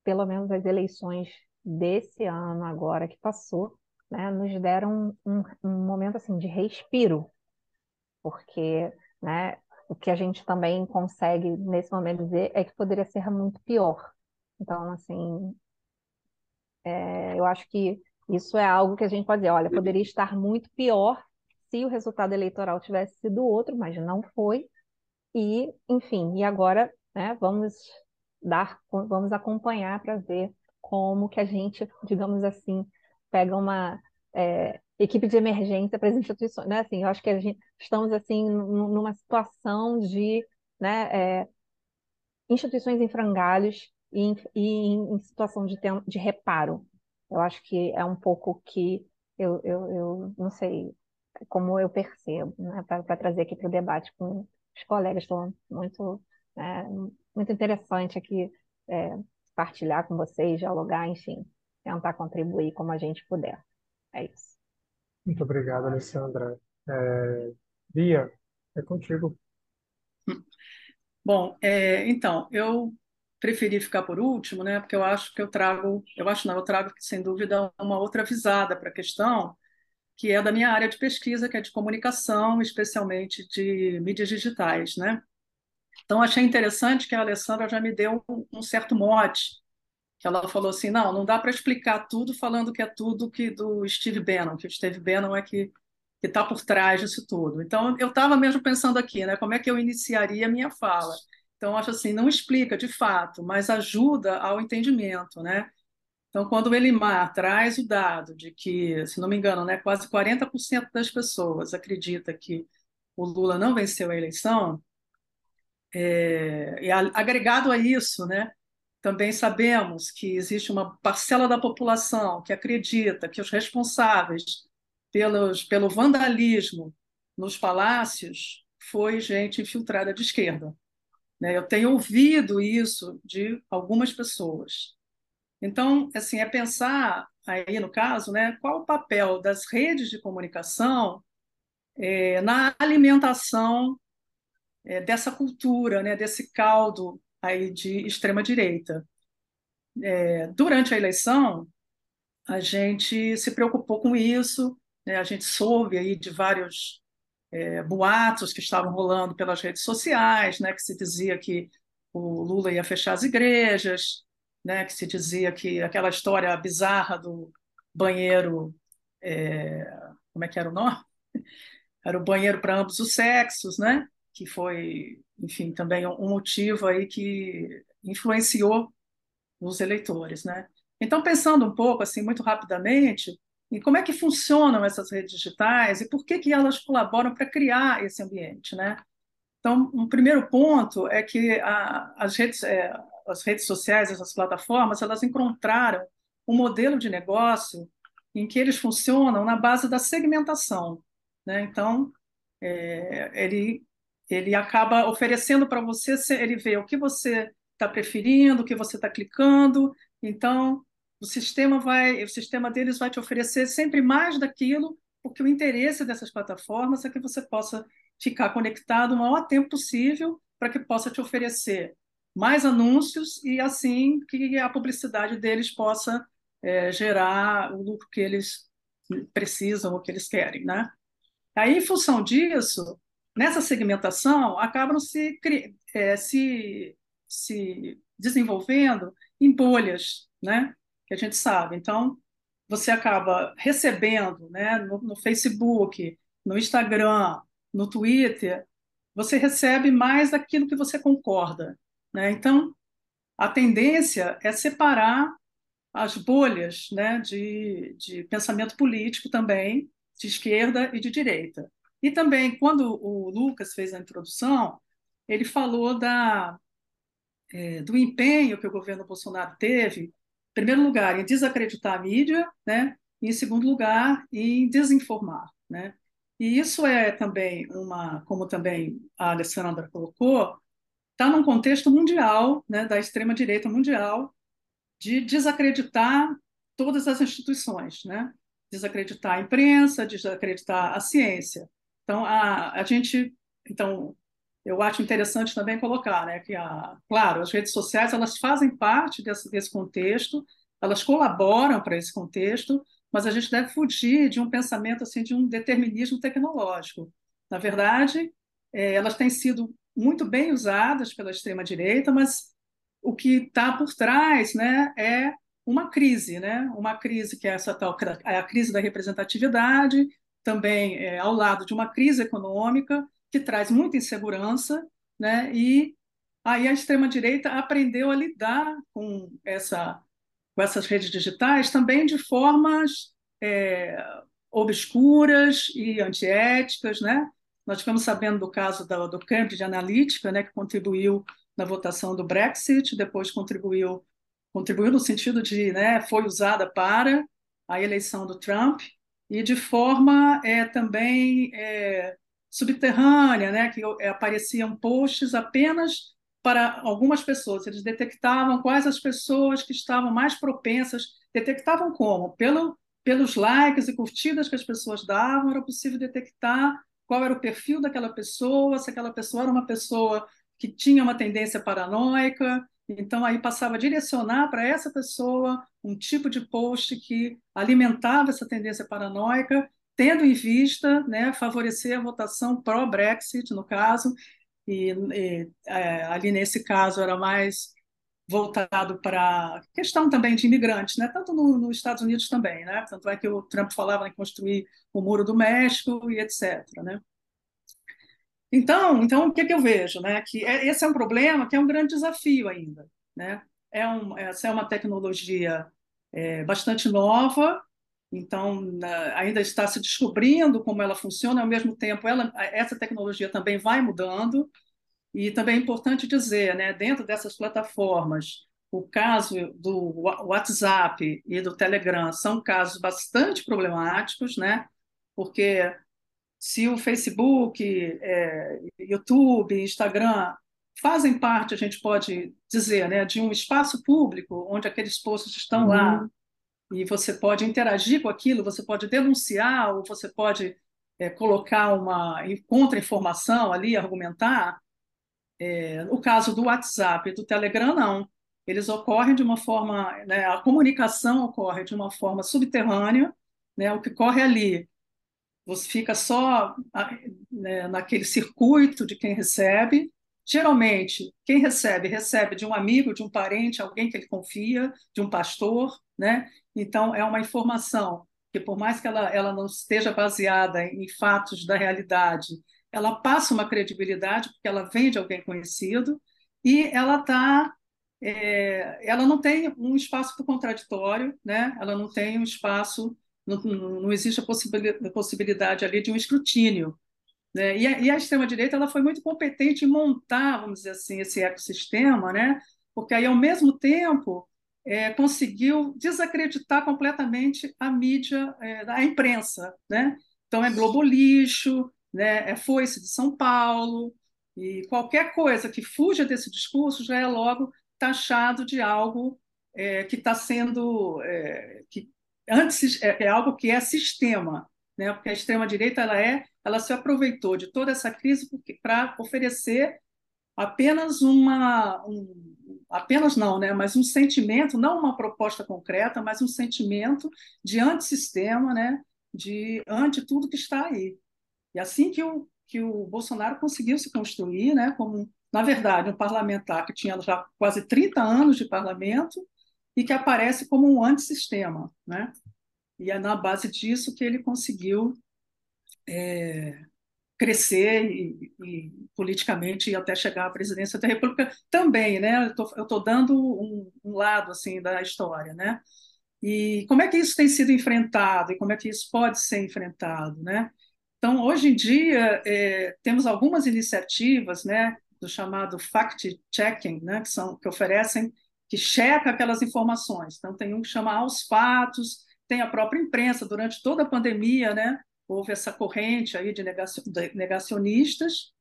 pelo menos as eleições desse ano agora que passou, né, nos deram um, um momento assim de respiro, porque né, o que a gente também consegue nesse momento dizer é que poderia ser muito pior. Então, assim, é, eu acho que isso é algo que a gente pode dizer, olha, poderia estar muito pior se o resultado eleitoral tivesse sido outro, mas não foi. E, enfim, e agora né, vamos dar, vamos acompanhar para ver como que a gente, digamos assim, pega uma é, equipe de emergência para as instituições, né? Assim, eu acho que a gente, estamos assim numa situação de né, é, instituições em frangalhos e, em, e em, situação de, de reparo. Eu acho que é um pouco que eu, eu, eu não sei como eu percebo, né, para trazer aqui para o debate com os colegas. Estou muito, é, muito interessante aqui é, partilhar com vocês, dialogar, enfim, tentar contribuir como a gente puder. É isso. Muito obrigado, Alessandra. É, Bia, é contigo. Bom, é, então, eu preferi ficar por último, né, porque eu acho que eu trago, eu acho não, eu trago sem dúvida uma outra visada para a questão, que é da minha área de pesquisa, que é de comunicação, especialmente de mídias digitais, né? Então achei interessante que a Alessandra já me deu um certo mote, que ela falou assim, não, não dá para explicar tudo falando que é tudo que do Steve Bannon, que o Steve Bannon é que que está por trás disso tudo. Então eu estava mesmo pensando aqui, né, como é que eu iniciaria a minha fala? Então acho assim, não explica de fato, mas ajuda ao entendimento, né? Então, quando Elimar traz o dado de que, se não me engano, né, quase 40% das pessoas acredita que o Lula não venceu a eleição, é, e agregado a isso, né, também sabemos que existe uma parcela da população que acredita que os responsáveis pelos, pelo vandalismo nos palácios foi gente infiltrada de esquerda. Né? Eu tenho ouvido isso de algumas pessoas. Então, assim, é pensar aí no caso, né, qual o papel das redes de comunicação é, na alimentação é, dessa cultura, né, desse caldo aí de extrema direita. É, durante a eleição, a gente se preocupou com isso, né, a gente soube aí de vários é, boatos que estavam rolando pelas redes sociais, né, que se dizia que o Lula ia fechar as igrejas, né, que se dizia que aquela história bizarra do banheiro, é, como é que era o nome? Era o banheiro para ambos os sexos, né? Que foi, enfim, também um motivo aí que influenciou os eleitores, né? Então, pensando um pouco, assim, muito rapidamente, em como é que funcionam essas redes digitais e por que que elas colaboram para criar esse ambiente, né? Então, um primeiro ponto é que a, as redes, é, as redes sociais, essas plataformas, elas encontraram um modelo de negócio em que eles funcionam na base da segmentação. Né? Então, é, ele, ele acaba oferecendo para você, ele vê o que você está preferindo, o que você está clicando, então o sistema vai, o sistema deles vai te oferecer sempre mais daquilo, porque o interesse dessas plataformas é que você possa ficar conectado o maior tempo possível para que possa te oferecer mais anúncios e assim que a publicidade deles possa é, gerar o lucro que eles precisam ou que eles querem, né? Aí, em função disso, nessa segmentação, acabam se, é, se, se desenvolvendo em bolhas, né? Que a gente sabe. Então, você acaba recebendo, né? No, no Facebook, no Instagram, no Twitter, você recebe mais daquilo que você concorda, né? Então, a tendência é separar as bolhas né, de, de pensamento político também, de esquerda e de direita. E também, quando o Lucas fez a introdução, ele falou da, é, do empenho que o governo Bolsonaro teve, em primeiro lugar, em desacreditar a mídia, né, e, em segundo lugar, em desinformar. Né? E isso é também uma, como também a Alessandra colocou, está num contexto mundial, né, da extrema-direita mundial, de desacreditar todas as instituições, né? desacreditar a imprensa, desacreditar a ciência. Então, a, a gente, então, eu acho interessante também colocar, né, que, a, claro, as redes sociais elas fazem parte desse, desse contexto, elas colaboram para esse contexto, mas a gente deve fugir de um pensamento assim de um determinismo tecnológico. Na verdade, é, elas têm sido muito bem usadas pela extrema direita, mas o que está por trás né, é uma crise, né? uma crise que é essa tal é a crise da representatividade, também é, ao lado de uma crise econômica que traz muita insegurança, né? e aí a extrema-direita aprendeu a lidar com, essa, com essas redes digitais também de formas é, obscuras e antiéticas. Né? Nós ficamos sabendo do caso do, do Cambridge Analytica, né, que contribuiu na votação do Brexit, depois contribuiu, contribuiu no sentido de, né, foi usada para a eleição do Trump e de forma é, também é, subterrânea, né, que é, apareciam posts apenas para algumas pessoas. Eles detectavam quais as pessoas que estavam mais propensas, detectavam como? Pelo, pelos likes e curtidas que as pessoas davam, era possível detectar qual era o perfil daquela pessoa, se aquela pessoa era uma pessoa que tinha uma tendência paranoica, então aí passava a direcionar para essa pessoa um tipo de post que alimentava essa tendência paranoica, tendo em vista né, favorecer a votação pró-Brexit, no caso, e, e é, ali nesse caso era mais voltado para a questão também de imigrantes, né? tanto no, nos Estados Unidos também, né? tanto é que o Trump falava em construir o Muro do México e etc. Né? Então, então o que, que eu vejo? Né? Que é, esse é um problema que é um grande desafio ainda. Né? É um, essa é uma tecnologia é, bastante nova então ainda está se descobrindo como ela funciona, ao mesmo tempo ela, essa tecnologia também vai mudando, e também é importante dizer, né, dentro dessas plataformas, o caso do WhatsApp e do Telegram são casos bastante problemáticos, né, porque se o Facebook, é, YouTube, Instagram fazem parte, a gente pode dizer, né, de um espaço público onde aqueles posts estão uhum. lá e você pode interagir com aquilo, você pode denunciar ou você pode é, colocar uma contra-informação ali, argumentar. É, o caso do WhatsApp e do Telegram, não. Eles ocorrem de uma forma, né, a comunicação ocorre de uma forma subterrânea, né, o que corre ali você fica só né, naquele circuito de quem recebe. Geralmente, quem recebe, recebe de um amigo, de um parente, alguém que ele confia, de um pastor, né? Então, é uma informação que, por mais que ela, ela não esteja baseada em fatos da realidade, ela passa uma credibilidade, porque ela vem de alguém conhecido, e ela está é, ela não tem um espaço para o contraditório, né? ela não tem um espaço não, não existe a possibilidade, possibilidade ali de um escrutínio. Né? E a, e a extrema-direita ela foi muito competente em montar, vamos dizer assim, esse ecossistema, né? porque aí, ao mesmo tempo, é, conseguiu desacreditar completamente a mídia, é, a imprensa. Né? Então, é Globo Lixo, né? é Foice de São Paulo, e qualquer coisa que fuja desse discurso já é logo taxado de algo é, que está sendo, é, que, antes é, é algo que é sistema, né? Porque a extrema direita ela é, ela se aproveitou de toda essa crise para oferecer apenas uma um, apenas não, né? Mas um sentimento, não uma proposta concreta, mas um sentimento de antissistema, né? De ante tudo que está aí. E assim que o que o Bolsonaro conseguiu se construir, né? Como na verdade um parlamentar que tinha já quase 30 anos de parlamento e que aparece como um antissistema. Né? E é na base disso que ele conseguiu é, crescer e, e, politicamente e até chegar à presidência da República também, né? Eu estou dando um, um, lado assim da história, né? E como é que isso tem sido enfrentado e como é que isso pode ser enfrentado, né? Então, hoje em dia é, temos algumas iniciativas, né, do chamado fact-checking, né, que são que oferecem que checa aquelas informações. Então, tem um que chama Aos Fatos, tem a própria imprensa. Durante toda a pandemia, né, houve essa corrente aí de negacionistas,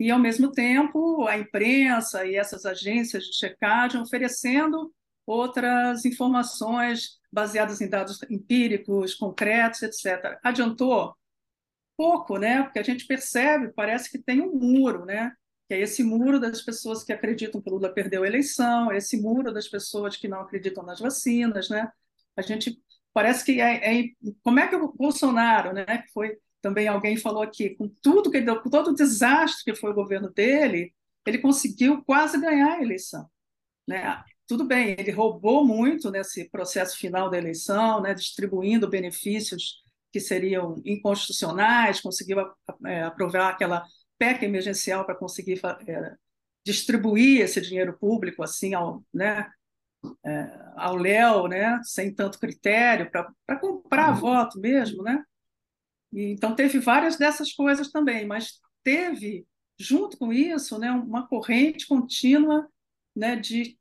e, ao mesmo tempo, a imprensa e essas agências de checagem oferecendo outras informações baseadas em dados empíricos, concretos, etc. Adiantou? Pouco, né? Porque a gente percebe, parece que tem um muro, né? que é esse muro das pessoas que acreditam que o Lula perdeu a eleição, esse muro das pessoas que não acreditam nas vacinas, né? A gente parece que é, é como é que o Bolsonaro, né, que foi também alguém falou aqui, com tudo que deu, com todo o desastre que foi o governo dele, ele conseguiu quase ganhar a eleição, né? Tudo bem, ele roubou muito nesse processo final da eleição, né, distribuindo benefícios que seriam inconstitucionais, conseguiu é, aprovar aquela PEC emergencial para conseguir é, distribuir esse dinheiro público assim ao, né, é, ao Léo, né, sem tanto critério, para comprar uhum. voto mesmo. Né? E, então, teve várias dessas coisas também, mas teve, junto com isso, né, uma corrente contínua né, de,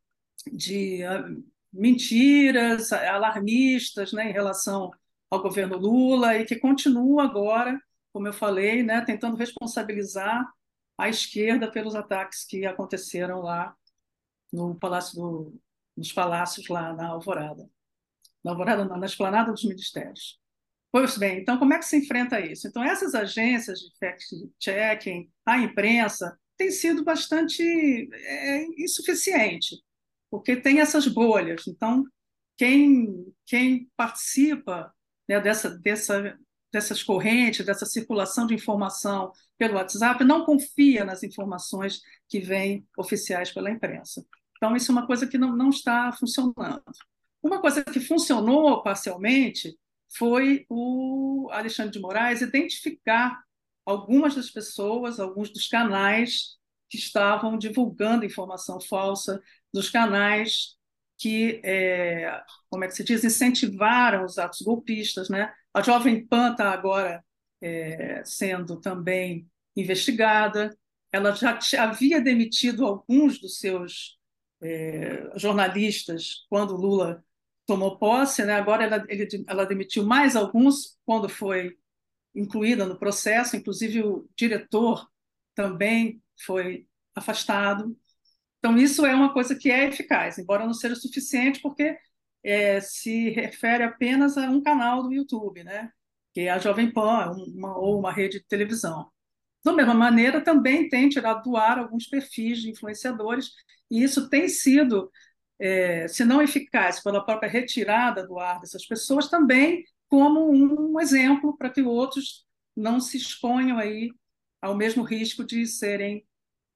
de uh, mentiras alarmistas né, em relação ao governo Lula e que continua agora como eu falei, né, tentando responsabilizar a esquerda pelos ataques que aconteceram lá no Palácio do, nos palácios lá na Alvorada. Na Alvorada não, na esplanada dos ministérios. Pois bem, então como é que se enfrenta isso? Então essas agências de fact-checking, a imprensa, tem sido bastante é, insuficiente, porque tem essas bolhas. Então, quem, quem participa né, dessa, dessa dessas correntes, dessa circulação de informação pelo WhatsApp, não confia nas informações que vêm oficiais pela imprensa. Então, isso é uma coisa que não, não está funcionando. Uma coisa que funcionou parcialmente foi o Alexandre de Moraes identificar algumas das pessoas, alguns dos canais que estavam divulgando informação falsa, dos canais que, é, como é que se diz, incentivaram os atos golpistas. Né? A Jovem Pan está agora é, sendo também investigada. Ela já havia demitido alguns dos seus é, jornalistas quando Lula tomou posse, né? agora ela, ele, ela demitiu mais alguns quando foi incluída no processo, inclusive o diretor também foi afastado. Então, isso é uma coisa que é eficaz, embora não seja suficiente, porque é, se refere apenas a um canal do YouTube, né? que é a Jovem Pan uma, ou uma rede de televisão. Da mesma maneira, também tem tirado do ar alguns perfis de influenciadores, e isso tem sido, é, se não eficaz pela própria retirada do ar dessas pessoas, também como um exemplo para que outros não se exponham aí ao mesmo risco de serem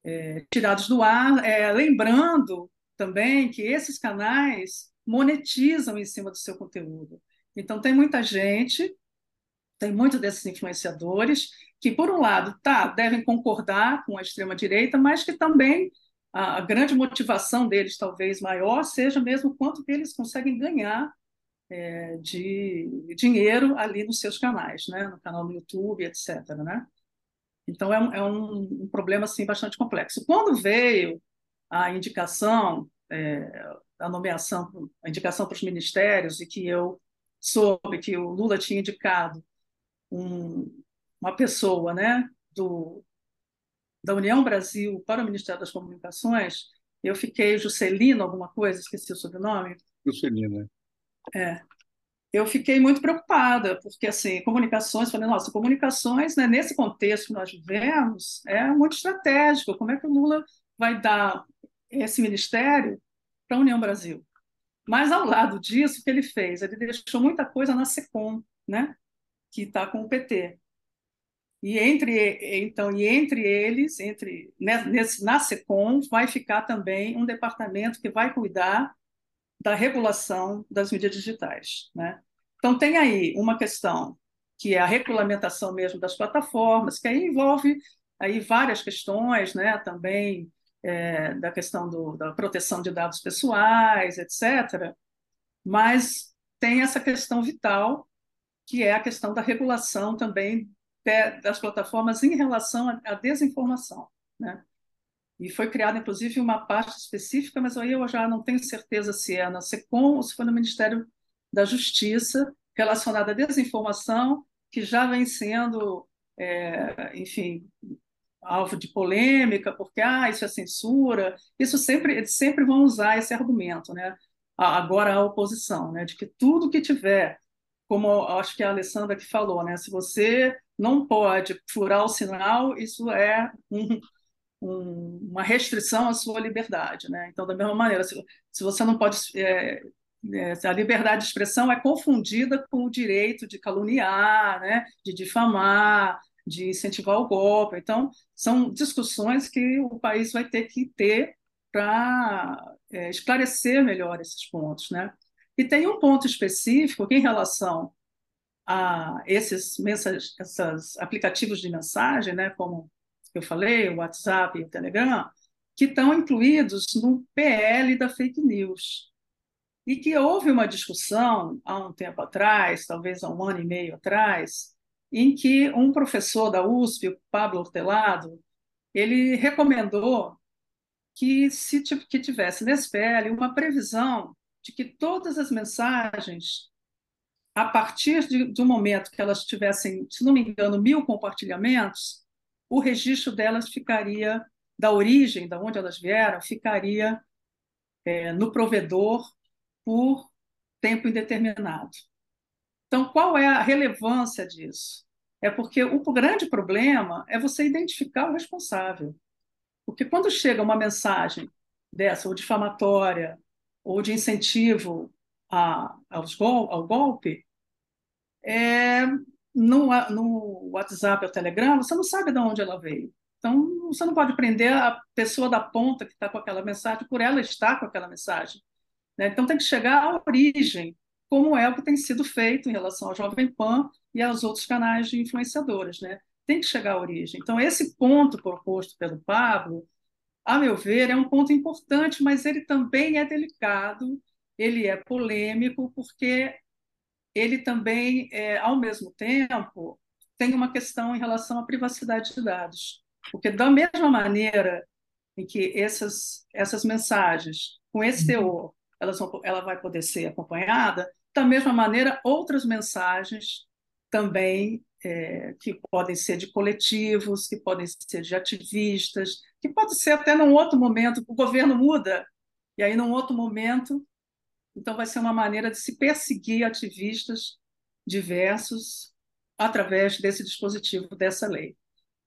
é, tirados do ar, é, lembrando também que esses canais monetizam em cima do seu conteúdo. Então, tem muita gente, tem muitos desses influenciadores que, por um lado, tá, devem concordar com a extrema-direita, mas que também a, a, grande motivação deles, talvez maior, seja mesmo quanto que eles conseguem ganhar é, de dinheiro ali nos seus canais, né? no canal do YouTube, etc. Né? Então, é um, é um, problema assim, bastante complexo. Quando veio a indicação, é, a nomeação, a indicação para os ministérios, e que eu soube que o Lula tinha indicado um, uma pessoa né, do, da União Brasil para o Ministério das Comunicações, eu fiquei Juscelino alguma coisa, esqueci o sobrenome. Juscelino, é eu fiquei muito preocupada, porque, assim, comunicações, falei, nossa, comunicações, né, nesse contexto que nós vivemos, é muito estratégico. Como é que o Lula vai dar esse ministério para a União Brasil? Mas, ao lado disso, o que ele fez? Ele deixou muita coisa na SECOM, né, que está com o PT. E entre, então, e entre eles, entre né, nesse, na SECOM, vai ficar também um departamento que vai cuidar da regulação das mídias digitais. Né? Então, tem aí uma questão que é a regulamentação mesmo das plataformas, que aí envolve aí várias questões, né? também é, da questão do, da proteção de dados pessoais, etc. Mas tem essa questão vital, que é a questão da regulação também de, das plataformas em relação à desinformação. Né? E foi criada, inclusive, uma parte específica, mas aí eu já não tenho certeza se é na SECOM ou se foi no Ministério da Justiça, relacionada à desinformação, que já vem sendo, é, enfim, alvo de polêmica, porque ah, isso é censura. Isso sempre, eles sempre vão usar esse argumento, né? Agora a oposição, né? De que tudo que tiver, como acho que a Alessandra que falou, né? Se você não pode furar o sinal, isso é um, um, uma restrição à sua liberdade. Né? Então, da mesma maneira, se, se você não pode. É, é, a liberdade de expressão é confundida com o direito de caluniar, né? de difamar, de incentivar o golpe. Então, são discussões que o país vai ter que ter para é, esclarecer melhor esses pontos. Né? E tem um ponto específico que, em relação a esses, esses aplicativos de mensagem, né, como que eu falei, o WhatsApp e o Telegram, que estão incluídos no PL da fake news. E que houve uma discussão há um tempo atrás, talvez há um ano e meio atrás, em que um professor da USP, o Pablo Hortelado, ele recomendou que se que tivesse nesse PL uma previsão de que todas as mensagens, a partir de, do momento que elas tivessem, se não me engano, mil compartilhamentos, o registro delas ficaria, da origem, da onde elas vieram, ficaria é, no provedor por tempo indeterminado. Então, qual é a relevância disso? É porque o grande problema é você identificar o responsável. Porque quando chega uma mensagem dessa, ou difamatória, ou de incentivo a, aos gol, ao golpe, é, no, no WhatsApp ou Telegram, você não sabe de onde ela veio. Então, você não pode prender a pessoa da ponta que está com aquela mensagem por ela estar com aquela mensagem. Né? Então, tem que chegar à origem, como é o que tem sido feito em relação ao Jovem Pan e aos outros canais de influenciadores. Né? Tem que chegar à origem. Então, esse ponto proposto pelo Pablo, a meu ver, é um ponto importante, mas ele também é delicado ele é polêmico porque ele também, é, ao mesmo tempo, tem uma questão em relação à privacidade de dados. Porque, da mesma maneira em que essas, essas mensagens, com esse teor, elas vão, ela vai poder ser acompanhada, da mesma maneira, outras mensagens também é, que podem ser de coletivos, que podem ser de ativistas, que pode ser até num outro momento, o governo muda, e aí num outro momento, então vai ser uma maneira de se perseguir ativistas diversos através desse dispositivo dessa lei.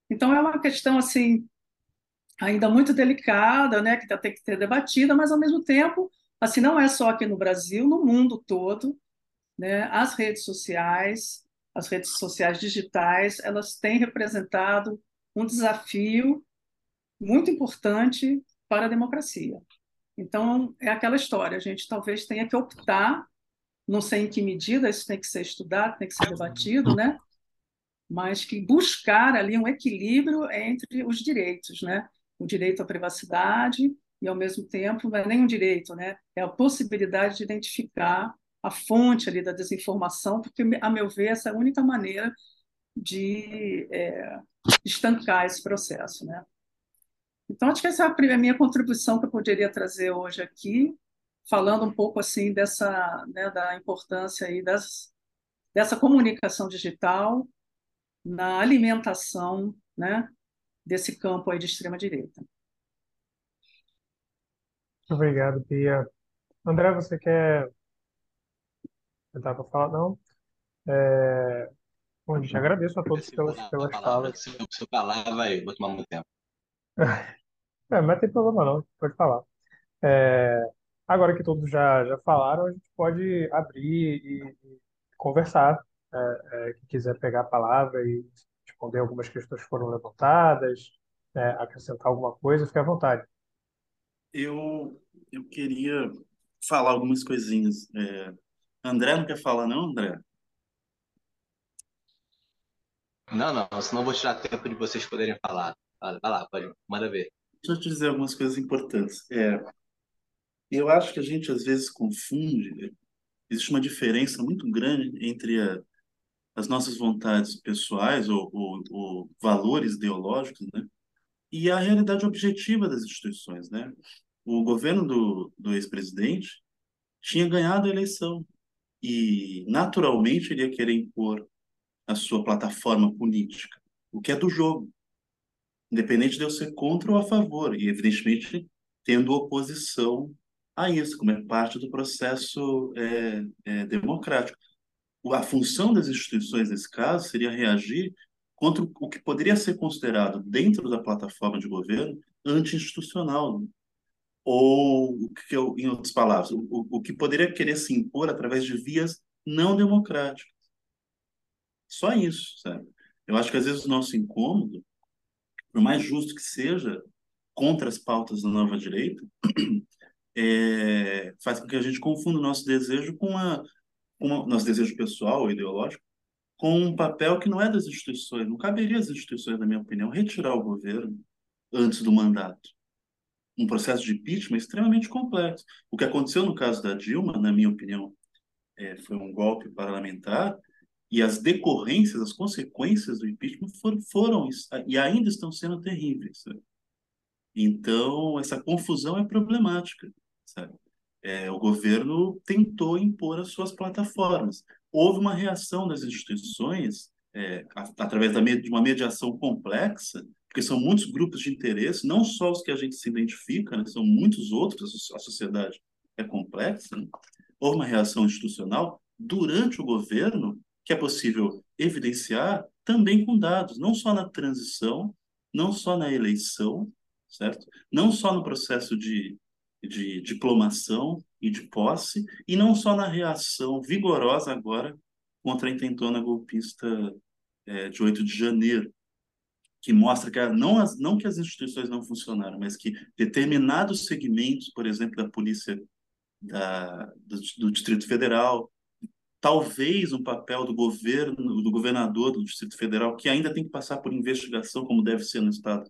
Então é uma questão assim ainda muito delicada, né, que tem que ser debatida, mas ao mesmo tempo, assim não é só aqui no Brasil, no mundo todo, né, as redes sociais, as redes sociais digitais, elas têm representado um desafio muito importante para a democracia. Então, é aquela história, a gente talvez tenha que optar, não sei em que medida isso tem que ser estudado, tem que ser debatido, né? mas que buscar ali um equilíbrio entre os direitos, né? o direito à privacidade e, ao mesmo tempo, não é nem um direito, né? é a possibilidade de identificar a fonte ali da desinformação, porque, a meu ver, essa é a única maneira de é, estancar esse processo. Né? Então, acho que essa é a minha contribuição que eu poderia trazer hoje aqui, falando um pouco assim dessa né, da importância aí das, dessa comunicação digital na alimentação né, desse campo aí de extrema direita. Obrigado, Pia. André, você quer tentar para falar? Não? É... Bom, gente, agradeço a todos pelas, pelas falas. Se eu falar, vai, vou tomar muito tempo. É, mas tem problema não, pode falar. É, agora que todos já, já falaram, a gente pode abrir e, e conversar. É, é, quem quiser pegar a palavra e responder algumas questões que foram levantadas, é, acrescentar alguma coisa, fique à vontade. Eu, eu queria falar algumas coisinhas. É, André não quer falar, não, André? Não, não, senão eu vou tirar tempo de vocês poderem falar. Vai lá, pode, manda ver. Deixa eu te dizer algumas coisas importantes. É, eu acho que a gente às vezes confunde, existe uma diferença muito grande entre a, as nossas vontades pessoais ou, ou, ou, valores ideológicos, né? E a realidade objetiva das instituições, né? O governo do, do ex-presidente tinha ganhado a eleição e, naturalmente, ele ia querer impor a sua plataforma política, o que é do jogo independente de eu ser contra ou a favor, e evidentemente tendo oposição a isso, como é parte do processo é, é, democrático. A função das instituições, nesse caso, seria reagir contra o que poderia ser considerado, dentro da plataforma de governo, anti-institucional. Ou, o que eu, em outras palavras, o, o que poderia querer se impor através de vias não democráticas. Só isso, sabe? Eu acho que às vezes o nosso incômodo por mais justo que seja, contra as pautas da nova direita, é, faz com que a gente confunda o nosso desejo com uma nosso desejo pessoal ideológico com um papel que não é das instituições. Não caberia às instituições, na minha opinião, retirar o governo antes do mandato. Um processo de impeachment extremamente complexo. O que aconteceu no caso da Dilma, na minha opinião, é, foi um golpe parlamentar e as decorrências, as consequências do impeachment foram, foram e ainda estão sendo terríveis. Sabe? Então, essa confusão é problemática. Sabe? É, o governo tentou impor as suas plataformas. Houve uma reação das instituições, é, através da, de uma mediação complexa, porque são muitos grupos de interesse, não só os que a gente se identifica, né, são muitos outros, a sociedade é complexa. Né? Houve uma reação institucional durante o governo que é possível evidenciar também com dados, não só na transição, não só na eleição, certo? Não só no processo de, de diplomação e de posse, e não só na reação vigorosa agora contra a intentona golpista é, de 8 de janeiro, que mostra que não, as, não que as instituições não funcionaram, mas que determinados segmentos, por exemplo, da polícia da, do, do Distrito Federal, talvez um papel do governo, do governador do Distrito Federal, que ainda tem que passar por investigação, como deve ser no Estado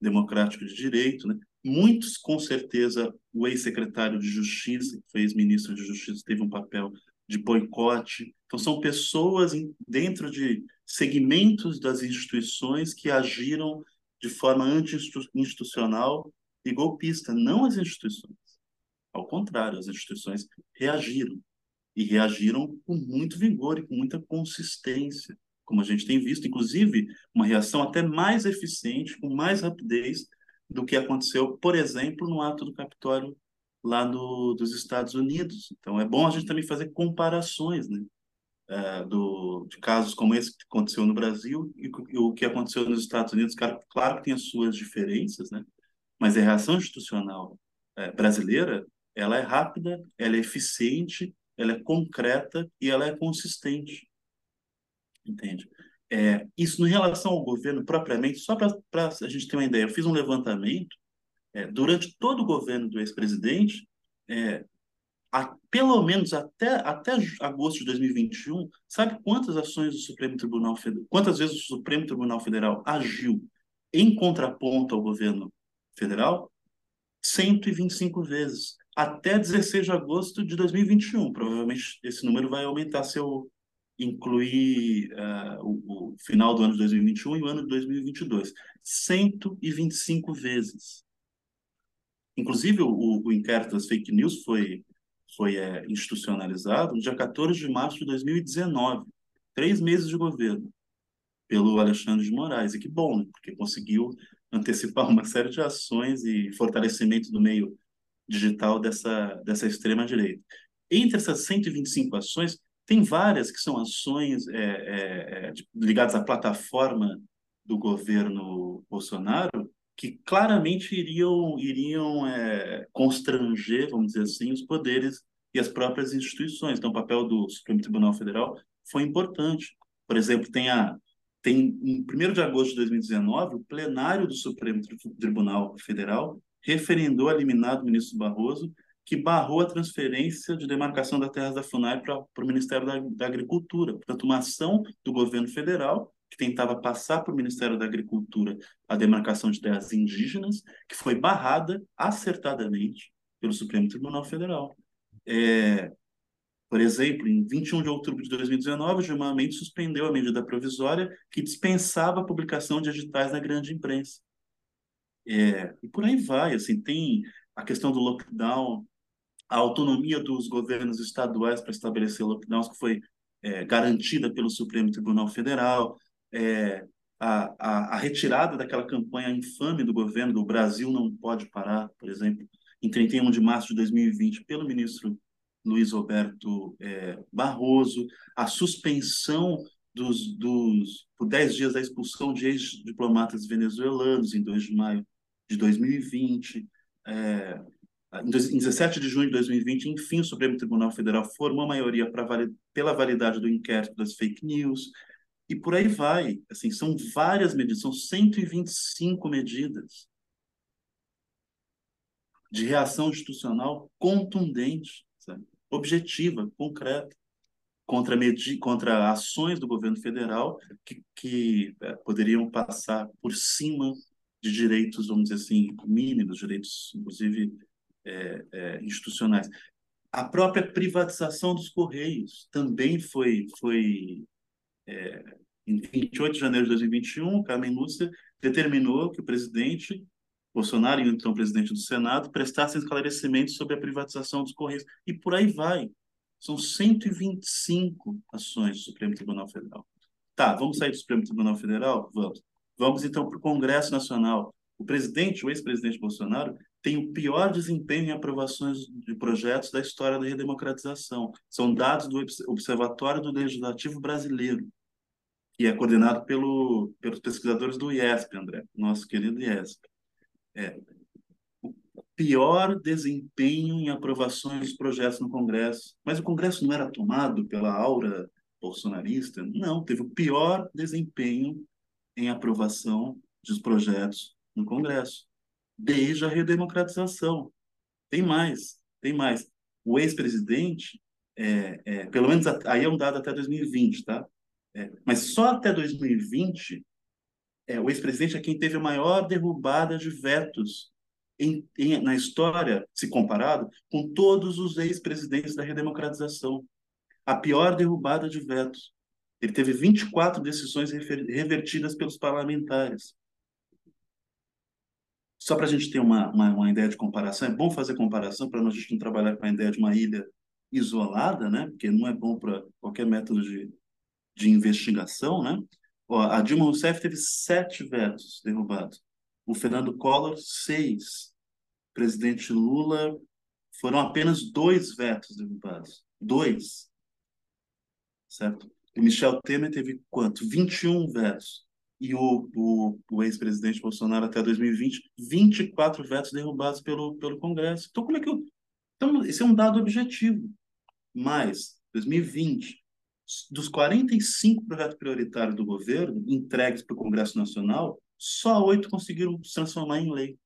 democrático de direito, né? muitos, com certeza, o ex-secretário de Justiça, que foi ex-ministro de Justiça, teve um papel de boicote. Então, são pessoas dentro de segmentos das instituições que agiram de forma anti-institucional e golpista, não as instituições. Ao contrário, as instituições reagiram. E reagiram com muito vigor e com muita consistência, como a gente tem visto, inclusive uma reação até mais eficiente, com mais rapidez do que aconteceu, por exemplo, no ato do Capitólio lá dos Estados Unidos. Então, é bom a gente também fazer comparações, né? É, do, de casos como esse que aconteceu no Brasil e, e o que aconteceu nos Estados Unidos. Claro, claro que tem as suas diferenças, né? Mas a reação institucional é, brasileira, ela é rápida, ela é eficiente, ela é concreta e ela é consistente. Entende? É, isso em relação ao governo propriamente, só para a gente ter uma ideia, eu fiz um levantamento é, durante todo o governo do ex-presidente, é, pelo menos até, até agosto de 2021, sabe quantas ações do Supremo Tribunal Federal, quantas vezes o Supremo Tribunal Federal agiu em contraponto ao governo federal? 125 vezes, até 16 de agosto de 2021. Provavelmente esse número vai aumentar se eu incluir uh, o, o final do ano de 2021 e o ano de 2022. 125 vezes. Inclusive, o, o inquérito das fake news foi, foi é, institucionalizado no dia 14 de março de 2019, três meses de governo, pelo Alexandre de Moraes. E que bom, né? porque conseguiu antecipar uma série de ações e fortalecimento do meio digital dessa, dessa extrema-direita. Entre essas 125 ações, tem várias que são ações é, é, é ligadas à plataforma do governo Bolsonaro, que claramente iriam, iriam é, constranger, vamos dizer assim, os poderes e as próprias instituições. Então, o papel do Supremo Tribunal Federal foi importante. Por exemplo, tem a tem em 1 de agosto de 2019, o plenário do Supremo Tribunal Federal referendou a liminar do ministro Barroso, que barrou a transferência de demarcação da terra da FUNAI para o Ministério da, da Agricultura. Portanto, uma ação do governo federal que tentava passar para o Ministério da Agricultura a demarcação de terras indígenas, que foi barrada acertadamente pelo Supremo Tribunal Federal. É, por exemplo, em 21 de outubro de 2019, o Gilmar Mendes suspendeu a medida provisória que dispensava a publicação de editais na grande imprensa. É, e por aí vai, assim, tem a questão do lockdown, a autonomia dos governos estaduais para estabelecer lockdowns que foi é, garantida pelo Supremo Tribunal Federal, é, a, a, a, retirada daquela campanha infame do governo do Brasil não pode parar, por exemplo, em 31 de março de 2020, pelo ministro Luiz Roberto é, Barroso, a suspensão dos, dos, por 10 dias da expulsão de ex-diplomatas venezuelanos em 2 de maio de 2020. É, em 17 de junho de 2020, enfim, o Supremo Tribunal Federal formou maioria para pela validade do inquérito das fake news e por aí vai. Assim, são várias medidas, são 125 medidas de reação institucional contundente, sabe? objetiva, concreta, contra, contra ações do governo federal que, que é, poderiam passar por cima de direitos, vamos dizer assim, mínimos, direitos, inclusive, é, é, institucionais. A própria privatização dos Correios também foi, foi é, em 28 de janeiro de 2021, Carmen Lúcia determinou que o presidente Bolsonaro, então presidente do Senado, prestasse esclarecimentos sobre a privatização dos Correios. E por aí vai. São 125 ações do Supremo Tribunal Federal. Tá, vamos sair do Supremo Tribunal Federal? Vamos. Vamos então para o Congresso Nacional. O presidente, o ex-presidente Bolsonaro, tem o pior desempenho em aprovações de projetos da história da redemocratização. São dados do Observatório do Legislativo Brasileiro, que é coordenado pelo, pelos pesquisadores do IESP, André, nosso querido IESP. É, o pior desempenho em aprovações de projetos no Congresso. Mas o Congresso não era tomado pela aura bolsonarista? Não, teve o pior desempenho em aprovação dos projetos no Congresso desde a redemocratização. Tem mais, tem mais. O ex-presidente, é, é, pelo menos aí é um dado até 2020, tá? É, mas só até 2020, é, o ex-presidente é quem teve a maior derrubada de vetos em, em, na história, se comparado com todos os ex-presidentes da redemocratização. A pior derrubada de vetos. Ele teve 24 decisões revertidas pelos parlamentares. Só para a gente ter uma, uma, uma, ideia de comparação, é bom fazer comparação para a gente não trabalhar com a ideia de uma ilha isolada, né? porque não é bom para qualquer método de, de investigação. Né? Ó, a Dilma Rousseff teve sete vetos derrubados. O Fernando Collor, seis. O presidente Lula foram apenas dois vetos derrubados. Dois. Certo? O Michel Temer teve quanto? 21 vetos. E o, o, o ex-presidente Bolsonaro até 2020, 24 vetos derrubados pelo, pelo Congresso. Então, como é que eu. Então, esse é um dado objetivo. Mas, 2020, dos 45 projetos prioritários do governo entregues para o Congresso Nacional, só oito conseguiram se transformar em lei.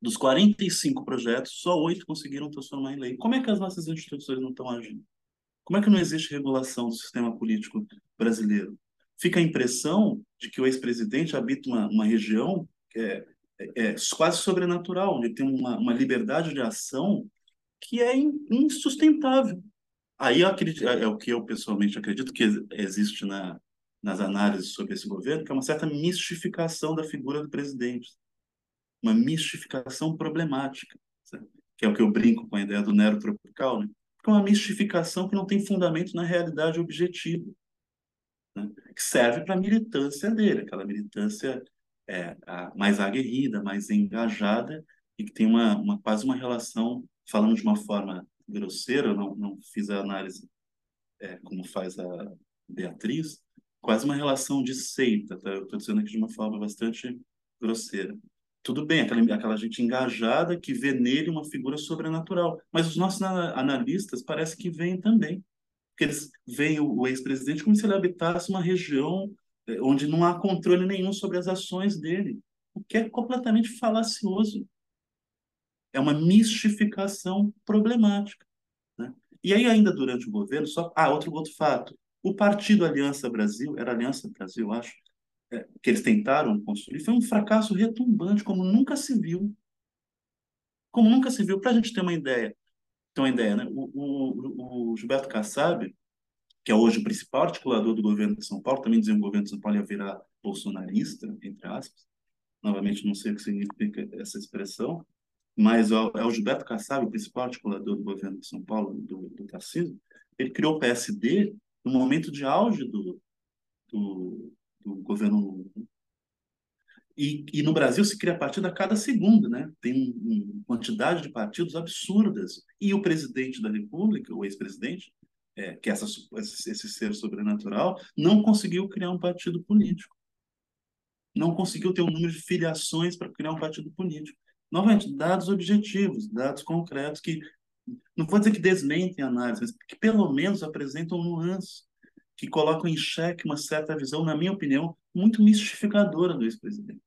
Dos 45 projetos, só oito conseguiram transformar em lei. Como é que as nossas instituições não estão agindo? Como é que não existe regulação do sistema político brasileiro? Fica a impressão de que o ex-presidente habita uma, uma região que é, é, é, quase sobrenatural, onde tem uma, uma liberdade de ação que é insustentável. Aí acredito, é, é o que eu pessoalmente acredito que existe na, nas análises sobre esse governo, que é uma certa mistificação da figura do presidente. Uma mistificação problemática, que é o que eu brinco com a ideia do Nero tropical, né? Porque é uma mistificação que não tem fundamento na realidade objetiva, né? que serve para a militância dele, aquela militância é, a, mais aguerrida, mais engajada e que tem uma, uma quase uma relação, falando de uma forma grosseira, eu não, não fiz a análise é, como faz a Beatriz, quase uma relação de seita, tá? Eu estou dizendo aqui de uma forma bastante grosseira. Tudo bem, aquela, aquela gente engajada que vê nele uma figura sobrenatural, mas os nossos analistas parece que veem também, que eles veem o, o ex-presidente como se ele habitasse uma região é, onde não há controle nenhum sobre as ações dele, o que é completamente falacioso é uma mistificação problemática. Né? E aí, ainda durante o governo, só. Ah, outro, outro fato. O partido Aliança Brasil, era Aliança Brasil, acho, que eles tentaram construir, foi um fracasso retumbante, como nunca se viu. Como nunca se viu. Para a gente ter uma ideia, ter uma ideia né? o, o, o Gilberto Kassab, que é hoje o principal articulador do governo de São Paulo, também dizia que o governo de São Paulo ia virar bolsonarista, entre aspas. Novamente, não sei o que significa essa expressão, mas é o Gilberto Kassab, o principal articulador do governo de São Paulo, do, do Tarcísio, ele criou o PSD no momento de auge do, do, do governo. E, e, no Brasil se cria partido a cada segundo, né? Tem uma quantidade de partidos absurdas. E o presidente da República, o ex-presidente, é, que é essa, esse, esse ser sobrenatural, não conseguiu criar um partido político. Não conseguiu ter um número de filiações para criar um partido político. Novamente, dados objetivos, dados concretos que, não vou dizer que desmentem a análise, mas que pelo menos apresentam nuances, que colocam em xeque uma certa visão, na minha opinião, muito mistificadora do ex-presidente.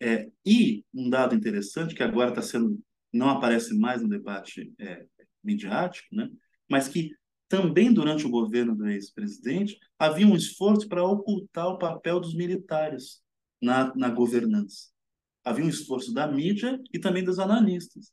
É, e um dado interessante, que agora está sendo, não aparece mais no debate é, midiático, né? mas que também durante o governo do ex-presidente havia um esforço para ocultar o papel dos militares na, na governança havia um esforço da mídia e também dos analistas.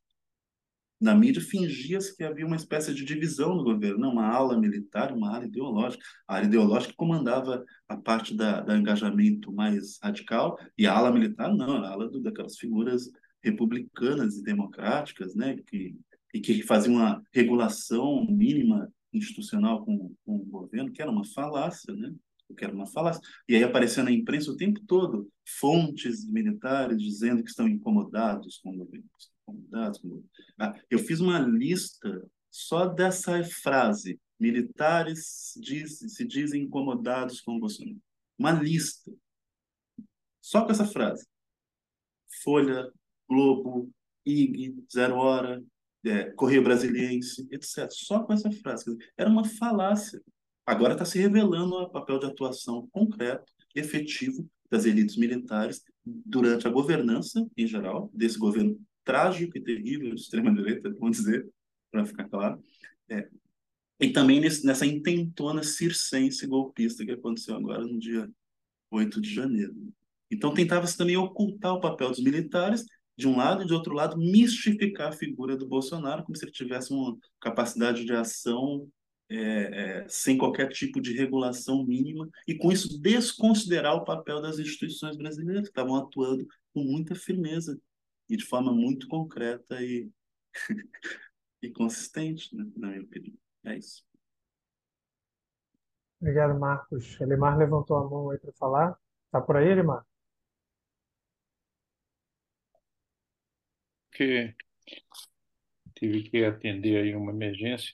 Na mídia fingia-se que havia uma espécie de divisão no governo, não, uma ala militar, uma ala ideológica. A ala ideológica comandava a parte da, da engajamento mais radical e a ala militar não, a ala do, daquelas figuras republicanas e democráticas, né, que e que faziam uma regulação mínima institucional com, com o governo, que era uma falácia, né? que era uma falácia. E aí apareceu na imprensa o tempo todo fontes militares dizendo que estão incomodados com o governo. Ah, eu fiz uma lista só dessa frase. Militares diz, se dizem incomodados com Bolsonaro. Uma lista. Só com essa frase. Folha, Globo, IG, Zero Hora, é, Correio Brasiliense, etc. Só com essa frase. Era uma falácia. Agora está se revelando o papel de atuação concreto, efetivo das elites militares durante a governança em geral, desse governo trágico e terrível de extrema-direita, vamos dizer, para ficar claro, é, e também nesse, nessa intentona circense golpista que aconteceu agora no dia 8 de janeiro. Então tentava-se também ocultar o papel dos militares de um lado e de outro lado mistificar a figura do Bolsonaro como se ele tivesse uma capacidade de ação é, é, sem qualquer tipo de regulação mínima e com isso desconsiderar o papel das instituições brasileiras que estavam atuando com muita firmeza e de forma muito concreta e, e consistente, né, na minha opinião. É isso. Obrigado, Marcos. Elimar levantou a mão aí para falar. Está por aí, Elimar? Que tive que atender aí uma emergência.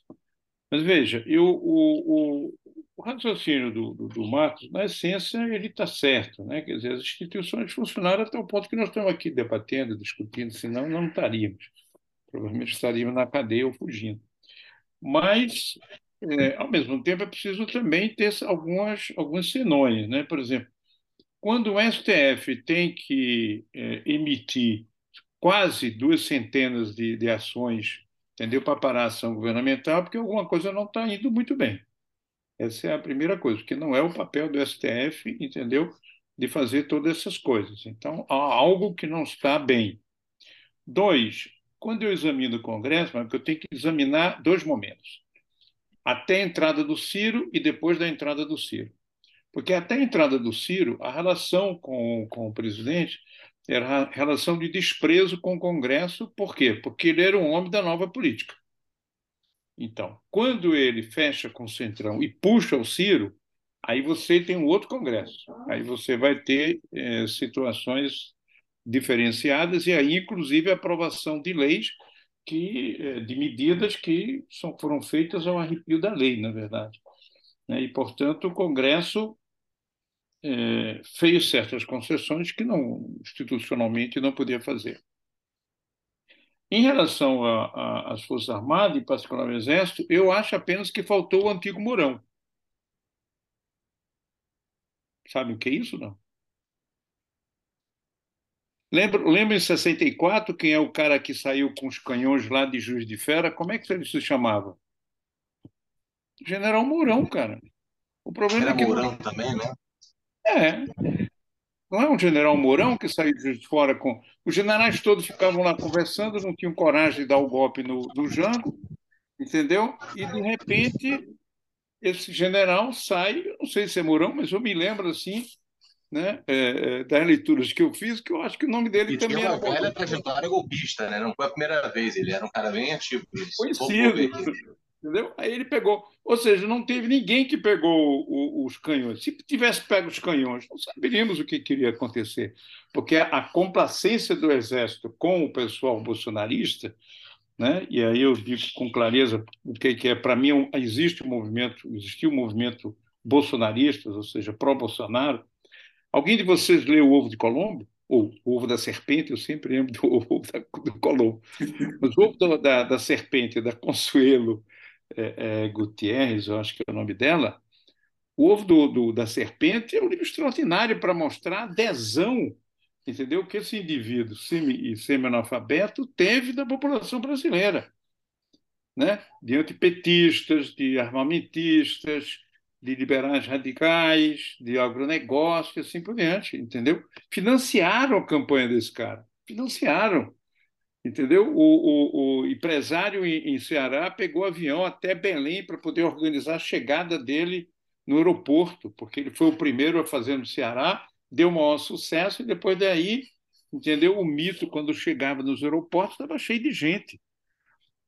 Mas veja, eu, o, o, o raciocínio do, do, do, na essência, ele está certo. Né? Quer dizer, as instituições funcionaram até o ponto que nós estamos aqui debatendo, discutindo, senão não estaríamos. Provavelmente estaríamos na cadeia ou fugindo. Mas, é, ao mesmo tempo, é preciso também ter algumas, alguns senões. Né? Por exemplo, quando o STF tem que é, emitir quase duas centenas de, de ações entendeu? Para parar a ação governamental, porque alguma coisa não está indo muito bem. Essa é a primeira coisa, porque não é o papel do STF, entendeu? De fazer todas essas coisas. Então, há algo que não está bem. Dois, quando eu examino o Congresso, eu tenho que examinar dois momentos. Até a entrada do Ciro e depois da entrada do Ciro. Porque até a entrada do Ciro, a relação com, com o presidente era relação de desprezo com o Congresso. Por quê? Porque ele era um homem da nova política. Então, quando ele fecha com o Centrão e puxa o Ciro, aí você tem um outro Congresso. Aí você vai ter é, situações diferenciadas e aí, inclusive, a aprovação de leis que, é, de medidas que são, foram feitas ao arrepio da lei, na verdade. Né? E, portanto, o Congresso é, fez certas concessões que não institucionalmente não podia fazer. Em relação às Forças Armadas, em particular ao Exército, eu acho apenas que faltou o antigo Mourão. Sabe o que é isso, não? Lembra, lembra em 64 quem é o cara que saiu com os canhões lá de Juiz de Fera? Como é que ele se chamava? General Mourão, cara. O problema Era é que Mourão também, né? É. Não é um general Mourão que saiu de fora com. Os generais todos ficavam lá conversando, não tinham coragem de dar o golpe no, no Jango, entendeu? E, de repente, esse general sai, não sei se é Mourão, mas eu me lembro assim, né, é, é das leituras que eu fiz, que eu acho que o nome dele e também tinha uma era. velha trajetória golpista, né? Não foi a primeira vez, ele era um cara bem ativo. Conhecido. Entendeu? Aí ele pegou. Ou seja, não teve ninguém que pegou o, os canhões. Se tivesse pego os canhões, não saberíamos o que queria acontecer. Porque a complacência do Exército com o pessoal bolsonarista, né? e aí eu digo com clareza o que, é, para mim, existe um movimento, existiu um movimento bolsonarista, ou seja, pró-Bolsonaro. Alguém de vocês leu O Ovo de Colombo? Ou O Ovo da Serpente? Eu sempre lembro do Ovo da, do Colombo. Mas o Ovo da, da Serpente, da Consuelo é, é, Gutierrez, eu acho que é o nome dela, o Ovo do, do, da Serpente é um livro extraordinário para mostrar a adesão, entendeu? Que esse indivíduo semi, semi-analfabeto teve da população brasileira, né? de antipetistas, de armamentistas, de liberais radicais, de agronegócio, assim por diante, entendeu? Financiaram a campanha desse cara, financiaram. Entendeu? O, o, o empresário em, em, Ceará pegou avião até Belém para poder organizar a chegada dele no aeroporto, porque ele foi o primeiro a fazer no Ceará, deu maior sucesso, e depois daí, entendeu? O mito, quando chegava nos aeroportos, estava cheio de gente.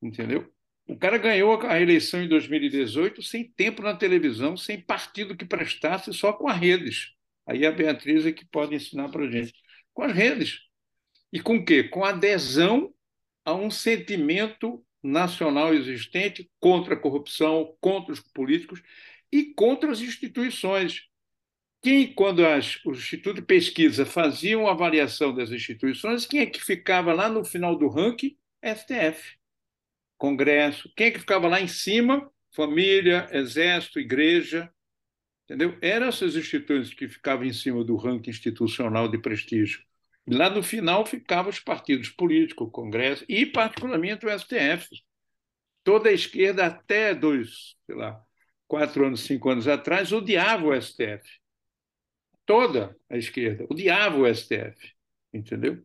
Entendeu? O cara ganhou a eleição em 2018 sem tempo na televisão, sem partido que prestasse, só com as redes. Aí a Beatriz é que pode ensinar para a gente. Com as redes. E com quê? Com adesão a um sentimento nacional existente contra a corrupção, contra os políticos e contra as instituições. Quem, quando as, o Instituto de Pesquisa faziam a avaliação das instituições, quem é que ficava lá no final do ranking? STF, Congresso. Quem é que ficava lá em cima? Família, Exército, Igreja. Entendeu? Eram essas instituições que ficavam em cima do ranking institucional de prestígio. Lá no final ficavam os partidos políticos, o Congresso e, particularmente, o STF. Toda a esquerda, até dois, sei lá, quatro anos, cinco anos atrás, odiava o STF. Toda a esquerda odiava o STF. Entendeu?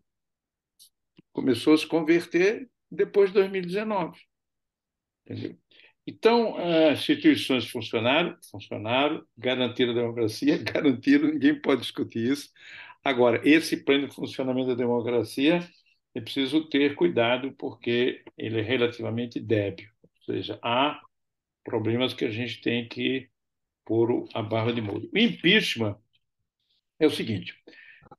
começou a se converter depois de 2019. Entendeu? Então, as instituições funcionaram, funcionaram, garantiram a democracia, garantiram, ninguém pode discutir isso. Agora, esse pleno funcionamento da democracia é preciso ter cuidado, porque ele é relativamente débil. Ou seja, há problemas que a gente tem que pôr a barra de molho. O impeachment é o seguinte: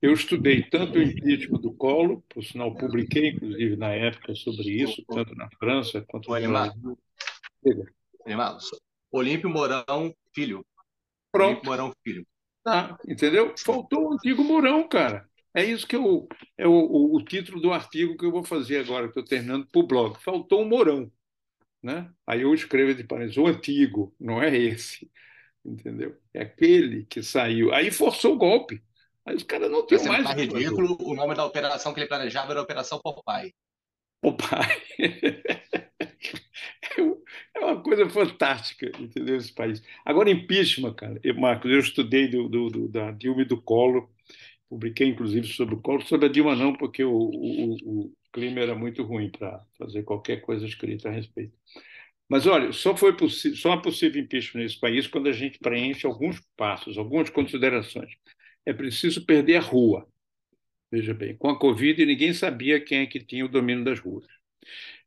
eu estudei tanto o impeachment do Collor, por sinal, publiquei, inclusive, na época sobre isso, tanto na França quanto no Brasil. Animado. Olímpio Mourão Filho. Pronto. Olímpio Mourão Filho. Tá, entendeu? Faltou o antigo Mourão, cara. É isso que eu, é o, o, o título do artigo que eu vou fazer agora, que estou terminando para o blog. Faltou o Mourão. Né? Aí eu escrevo de parênteses, o antigo, não é esse. Entendeu? É aquele que saiu. Aí forçou o golpe. Aí os caras não tinham mais. Tá ridículo, o nome da operação que ele planejava era Operação Popeye. Popeye. É uma coisa fantástica, entendeu? Esse país. Agora, impeachment, cara. Eu, Marcos, eu estudei do, do, do, da Dilma e do Collor, publiquei, inclusive, sobre o Collor, sobre a Dilma não, porque o, o, o clima era muito ruim para fazer qualquer coisa escrita a respeito. Mas, olha, só, foi só é possível impeachment nesse país quando a gente preenche alguns passos, algumas considerações. É preciso perder a rua. Veja bem, com a Covid ninguém sabia quem é que tinha o domínio das ruas.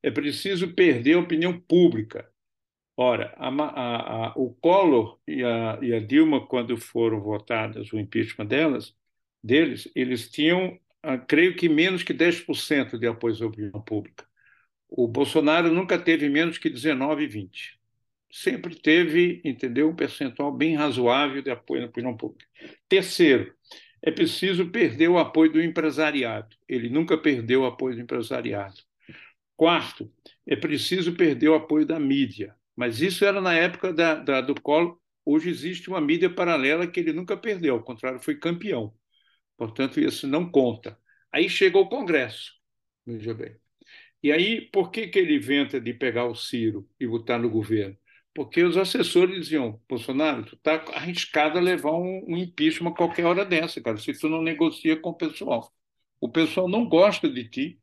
É preciso perder a opinião pública. Ora, a, a, a, o Collor e a, e a, Dilma, quando foram votadas o impeachment delas, deles, eles tinham, ah, creio que, menos que 10% de apoio à opinião pública. O Bolsonaro nunca teve menos que 19, 20. Sempre teve, entendeu, um percentual bem razoável de apoio à opinião pública. Terceiro, é preciso perder o apoio do empresariado. Ele nunca perdeu o apoio do empresariado. Quarto, é preciso perder o apoio da mídia. Mas isso era na época da, da, do Collor. Hoje existe uma mídia paralela que ele nunca perdeu, ao contrário, foi campeão. Portanto, isso não conta. Aí chegou o Congresso, veja bem. E aí, por que, que ele inventa de pegar o Ciro e botar no governo? Porque os assessores diziam, Bolsonaro, tu está arriscado a levar um, um impeachment a qualquer hora dessa, cara, se tu não negocia com o pessoal. O pessoal não gosta de ti,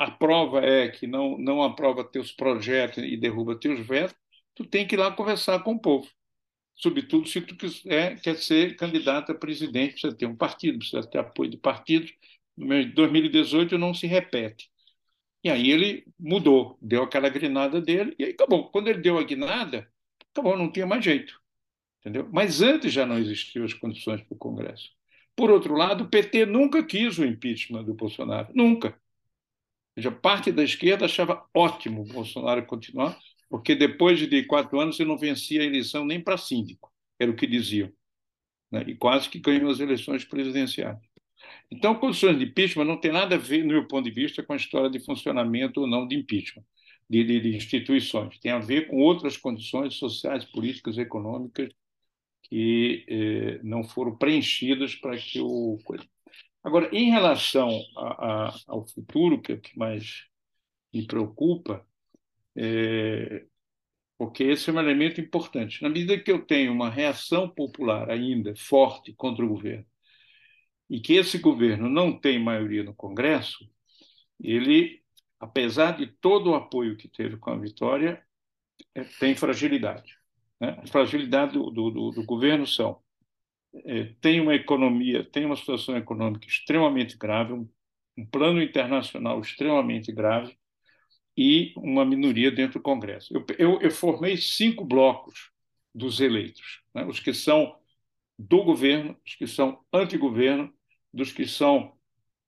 a prova é que não, não aprova teus projetos e derruba teus vetos, tu tem que ir lá conversar com o povo. Sobretudo se tu quiser, quer ser candidato a presidente, precisa ter um partido, precisa ter apoio de partidos. Em 2018 não se repete. E aí ele mudou, deu aquela grinada dele, e aí acabou. Quando ele deu a guinada, acabou, não tinha mais jeito. Entendeu? Mas antes já não existiam as condições para o Congresso. Por outro lado, o PT nunca quis o impeachment do Bolsonaro. Nunca seja, parte da esquerda achava ótimo o Bolsonaro continuar, porque depois de quatro anos ele não vencia a eleição nem para síndico, era o que diziam. Né? E quase que ganhou as eleições presidenciais. Então, condições de impeachment não tem nada a ver, no meu ponto de vista, com a história de funcionamento ou não de impeachment, de, de, de instituições. Tem a ver com outras condições sociais, políticas, econômicas que eh, não foram preenchidas para que o. Agora, em relação a, a, ao futuro, que é o que mais me preocupa, é, porque esse é um elemento importante. Na medida que eu tenho uma reação popular ainda forte contra o governo, e que esse governo não tem maioria no Congresso, ele, apesar de todo o apoio que teve com a vitória, é, tem fragilidade. Né? As fragilidades do, do, do governo são tem uma economia, tem uma situação econômica extremamente grave, um, um plano internacional extremamente grave e uma minoria dentro do Congresso. Eu, eu, eu formei cinco blocos dos eleitos, né? os que são do governo, os que são anti-governo, dos que são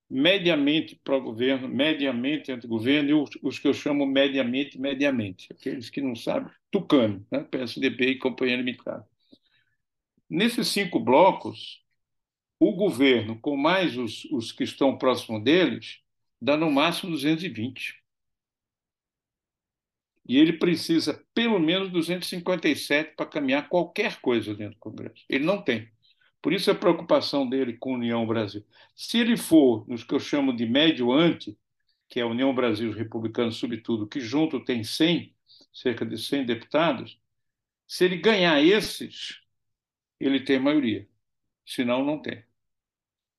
mediamente pró-governo, mediamente anti-governo e os, os, que eu chamo mediamente, mediamente, aqueles que não sabem, tucano, né? PSDB e Companhia Limitada. Nesses cinco blocos, o governo, com mais os, os que estão próximo deles, dá no máximo 220. E ele precisa pelo menos 257 para caminhar qualquer coisa dentro do Congresso. Ele não tem. Por isso a preocupação dele com a União Brasil. Se ele for nos que eu chamo de médio ante, que é a União Brasil os republicanos, sobretudo, que junto tem 100, cerca de 100 deputados, se ele ganhar esses, ele tem maioria. Senão, não tem.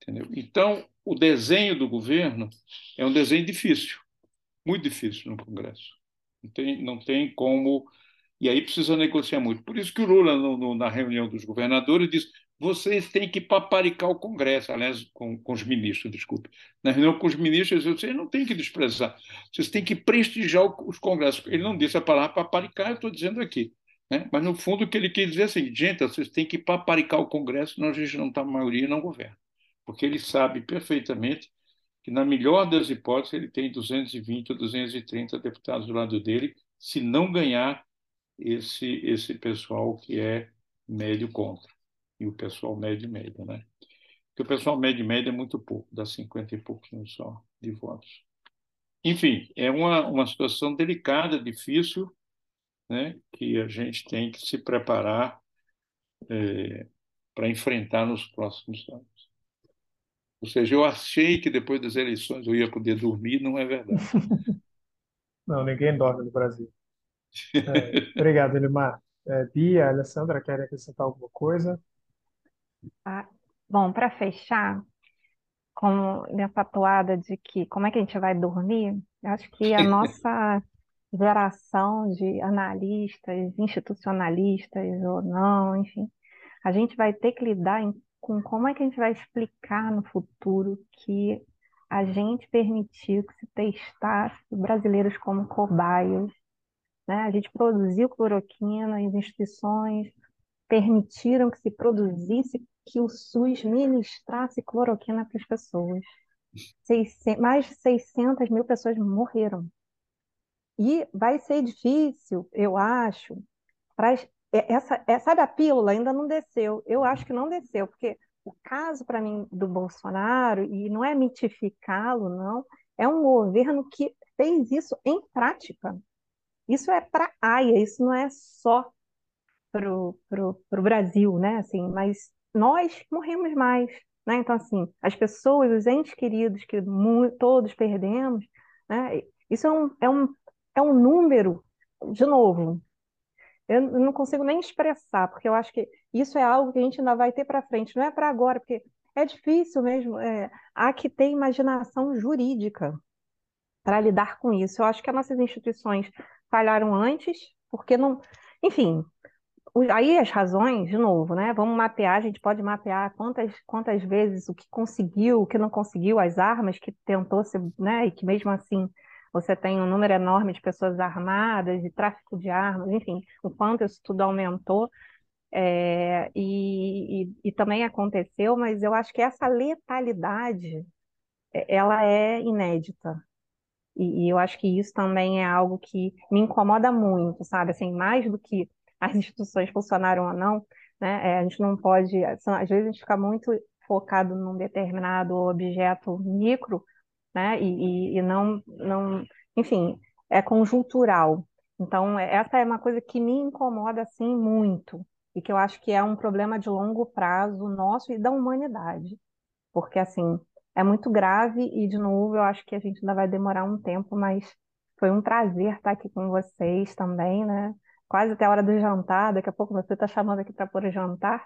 Entendeu? Então, o desenho do governo é um desenho difícil, muito difícil no Congresso. Não tem, não tem como. E aí precisa negociar muito. Por isso que o Lula, no, no, na reunião dos governadores, disse: vocês têm que paparicar o Congresso, aliás, com, com os ministros, desculpe. Na reunião com os ministros, vocês não têm que desprezar, vocês têm que prestigiar os congressos. Ele não disse a palavra paparicar, eu estou dizendo aqui. Né? Mas, no fundo, o que ele quis dizer é assim: gente, vocês têm que paparicar o Congresso, senão a gente não está na maioria e não governa. Porque ele sabe perfeitamente que, na melhor das hipóteses, ele tem 220 ou 230 deputados do lado dele, se não ganhar esse, esse pessoal que é médio contra e o pessoal médio e médio, né? Porque o pessoal médio e médio é muito pouco, dá 50 e pouquinho só de votos. Enfim, é uma, uma situação delicada, difícil, né, que a gente tem que se preparar é, para enfrentar nos próximos anos. Ou seja, eu achei que depois das eleições eu ia poder dormir, não é verdade. Não, ninguém dorme no Brasil. É, obrigado, Elimar. É, Bia, Alessandra, querem acrescentar alguma coisa? Ah, bom, para fechar, com nessa toada de que como é que a gente vai dormir, eu acho que a nossa geração de analistas, institucionalistas ou não, enfim, a gente vai ter que lidar em, com como é que a gente vai explicar no futuro que a gente permitiu que se testasse brasileiros como cobaias, né? A gente produziu cloroquina, as instituições permitiram que se produzisse que o SUS ministrasse cloroquina para as pessoas. mais de 600 mil pessoas morreram. E vai ser difícil, eu acho, para essa, é, sabe a pílula ainda não desceu. Eu acho que não desceu, porque o caso para mim do Bolsonaro e não é mitificá-lo, não, é um governo que fez isso em prática. Isso é para AIA, isso não é só para o Brasil, né? Assim, mas nós morremos mais, né? Então, assim, as pessoas, os entes queridos que todos perdemos, né? Isso é um, é um, é um número, de novo, eu não consigo nem expressar, porque eu acho que isso é algo que a gente ainda vai ter para frente, não é para agora, porque é difícil mesmo, é, há que ter imaginação jurídica para lidar com isso. Eu acho que as nossas instituições falharam antes, porque não. Enfim, aí as razões, de novo, né? Vamos mapear, a gente pode mapear quantas, quantas vezes o que conseguiu, o que não conseguiu, as armas que tentou ser, né? E que mesmo assim você tem um número enorme de pessoas armadas, de tráfico de armas, enfim, o quanto isso tudo aumentou. É, e, e, e, também aconteceu, mas eu acho que essa letalidade é, ela é inédita. E, e, eu acho que isso também é algo que me incomoda muito, sabe? Assim, mais do que as instituições funcionaram ou não, né? É, a gente não pode, às vezes a gente fica muito focado num determinado objeto micro, né? E, e, e não, não, enfim, é conjuntural. Então, é, essa é uma coisa que me incomoda assim muito e que eu acho que é um problema de longo prazo nosso e da humanidade, porque assim é muito grave e de novo eu acho que a gente ainda vai demorar um tempo, mas foi um prazer estar aqui com vocês também, né? Quase até a hora do jantar, daqui a pouco você está chamando aqui para pôr jantar,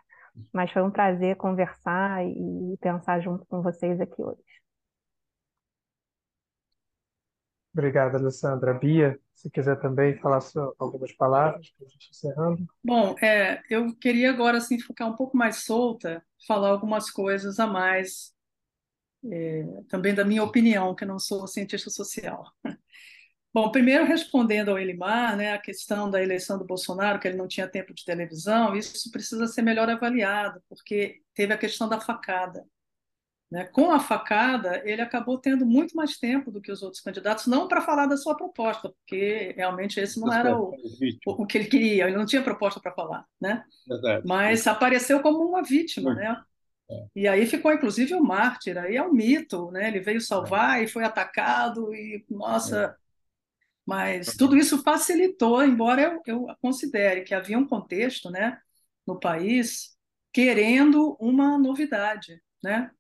mas foi um prazer conversar e pensar junto com vocês aqui hoje. Obrigado, Alessandra. Bia, se quiser também falar algumas palavras para a gente encerrando. Bom, é, eu queria agora assim, ficar um pouco mais solta, falar algumas coisas a mais, é, também da minha opinião, que não sou cientista social. Bom, primeiro respondendo ao Elimar, né, a questão da eleição do Bolsonaro, que ele não tinha tempo de televisão, isso precisa ser melhor avaliado, porque teve a questão da facada. Né? Com a facada, ele acabou tendo muito mais tempo do que os outros candidatos, não para falar da sua proposta, porque realmente esse não era o, o, que ele queria, ele não tinha proposta para falar, né? Mas apareceu como uma vítima, né? É. E aí ficou inclusive o mártir, aí é um mito, né? Ele veio salvar é. e foi atacado e nossa, é. mas tudo isso facilitou, embora eu, eu considere que havia um contexto, né, no país querendo uma novidade, né?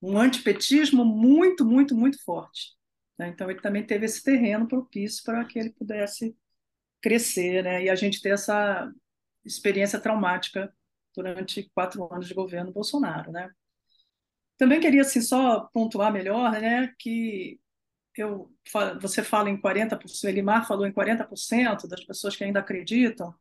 Um antipetismo muito, muito, muito forte. Né? Então, ele também teve esse terreno propício para que ele pudesse crescer né? e a gente ter essa experiência traumática durante quatro anos de governo Bolsonaro. Né? Também queria assim, só pontuar melhor, né, que eu, você fala em 40%, Elimar falou em 40% das pessoas que ainda acreditam,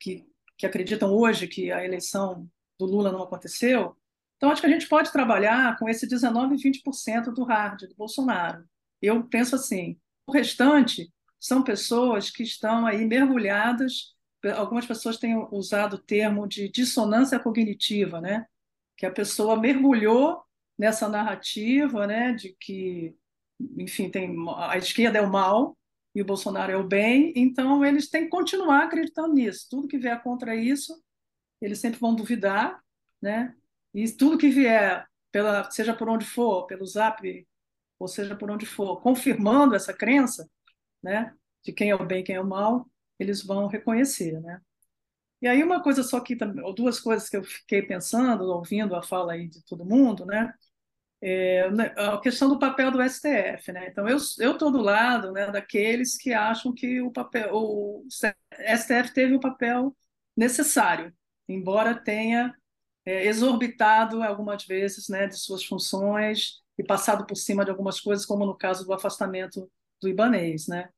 que, que acreditam hoje que a eleição do Lula não aconteceu. Então, acho que a gente pode trabalhar com esse 19% e 20% do hard, do Bolsonaro. Eu penso assim, o restante são pessoas que estão aí mergulhadas, algumas pessoas têm usado o termo de dissonância cognitiva, né? que a pessoa mergulhou nessa narrativa né, de que enfim, tem, a esquerda é o mal e o Bolsonaro é o bem, então eles têm que continuar acreditando nisso. Tudo que vier contra isso, eles sempre vão duvidar, né? E tudo que vier, pela, seja por onde for, pelo Zap, ou seja por onde for, confirmando essa crença, né, de quem é o bem e quem é o mal, eles vão reconhecer, né? E aí uma coisa só que ou duas coisas que eu fiquei pensando, ouvindo a fala aí de todo mundo, né? é, né, a questão do papel do STF, né? Então eu eu estou do lado né, daqueles que acham que o papel o STF teve o papel necessário, embora tenha é, exorbitado algumas vezes né, de suas funções e passado por cima de algumas coisas, como no caso do afastamento do Ibanês, né?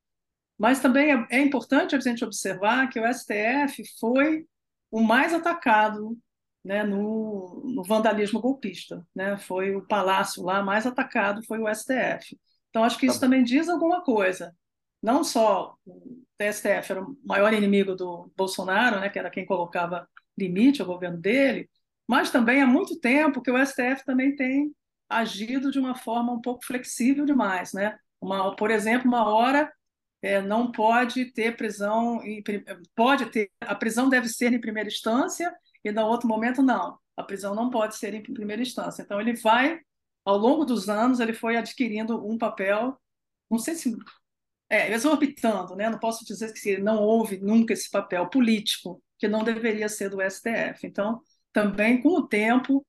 Mas também é, é importante a gente observar que o STF foi o mais atacado né, no, no, vandalismo golpista. Né? Foi o palácio lá mais atacado, foi o STF. Então, acho que isso tá também diz alguma coisa. Não só o STF era o maior inimigo do Bolsonaro, né, que era quem colocava limite ao governo dele, mas também há muito tempo que o STF também tem agido de uma forma um pouco flexível demais. Né? Uma, por exemplo, uma hora é, não pode ter prisão, em, pode ter, a prisão deve ser em primeira instância e no outro momento não. A prisão não pode ser em primeira instância. Então ele vai, ao longo dos anos, ele foi adquirindo um papel, não sei se é, exorbitando, né? Não posso dizer que não houve nunca esse papel político que não deveria ser do STF. Então, também com o tempo,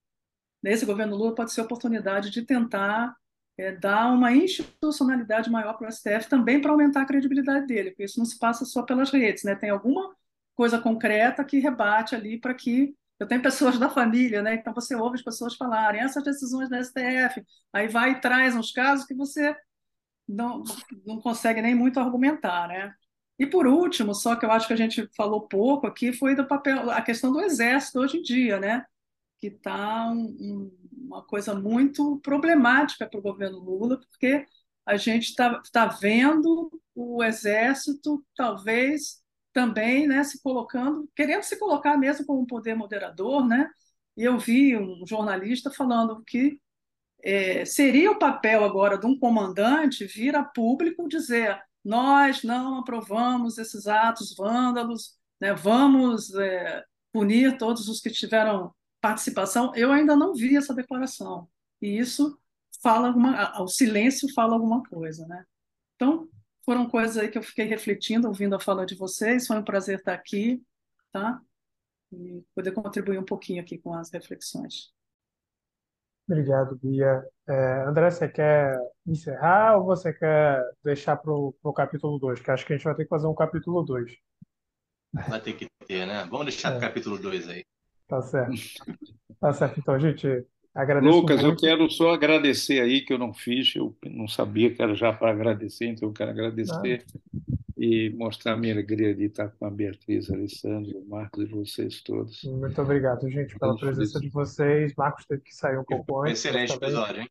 nesse governo Lula pode ser oportunidade de tentar é, dar uma institucionalidade maior para o STF também para aumentar a credibilidade dele, porque isso não se passa só pelas redes, né? Tem alguma coisa concreta que rebate ali para que eu tenho pessoas da família, né? Então você ouve as pessoas falarem essas decisões da STF, aí vai e traz uns casos que você não, não consegue nem muito argumentar, né? E por último, só que eu acho que a gente falou pouco aqui, foi do papel, a questão do exército hoje em dia, né? Que está um, um, uma coisa muito problemática para o governo Lula, porque a gente está tá vendo o exército talvez também né, se colocando, querendo se colocar mesmo como um poder moderador, né? E eu vi um jornalista falando que é, seria o papel agora de um comandante vir a público dizer nós não aprovamos esses atos vândalos, né, vamos é, punir todos os que tiveram participação. Eu ainda não vi essa declaração. E isso fala alguma, o silêncio fala alguma coisa, né? Então, foram coisas aí que eu fiquei refletindo, ouvindo a fala de vocês. Foi um prazer estar aqui, tá? E poder contribuir um pouquinho aqui com as reflexões. Obrigado, Bia. É, André, você quer encerrar ou você quer deixar para o capítulo 2? Que acho que a gente vai ter que fazer um capítulo 2. Vai ter que ter, né? Vamos deixar é. capítulo 2 aí. Tá certo. Tá certo. Então, gente, Agradeço Lucas, muito. eu quero só agradecer aí, que eu não fiz, eu não sabia que era já para agradecer, então eu quero agradecer ah. e mostrar a minha alegria de estar com a Beatriz, Alessandro, o Marcos e vocês todos. Muito obrigado, gente, pela presença de vocês. Marcos teve que sair um pouco antes. Excelente episódio, hein?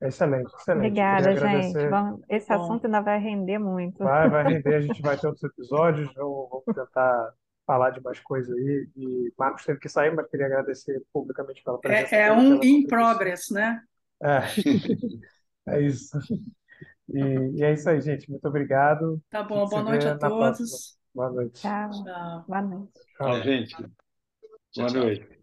Excelente, excelente. Obrigada, gente. esse assunto ainda vai render muito. Vai, vai render. A gente vai ter outros episódios. Vamos tentar falar de mais coisas aí. E Marcos teve que sair, mas queria agradecer publicamente pela presença. É, é um in progress, né? É, é isso. E, e, é isso aí, gente. Muito obrigado. Tá bom, boa noite a todos. Próxima. Boa noite. Tchau. Tchau. Boa noite. Tchau, gente. Boa noite.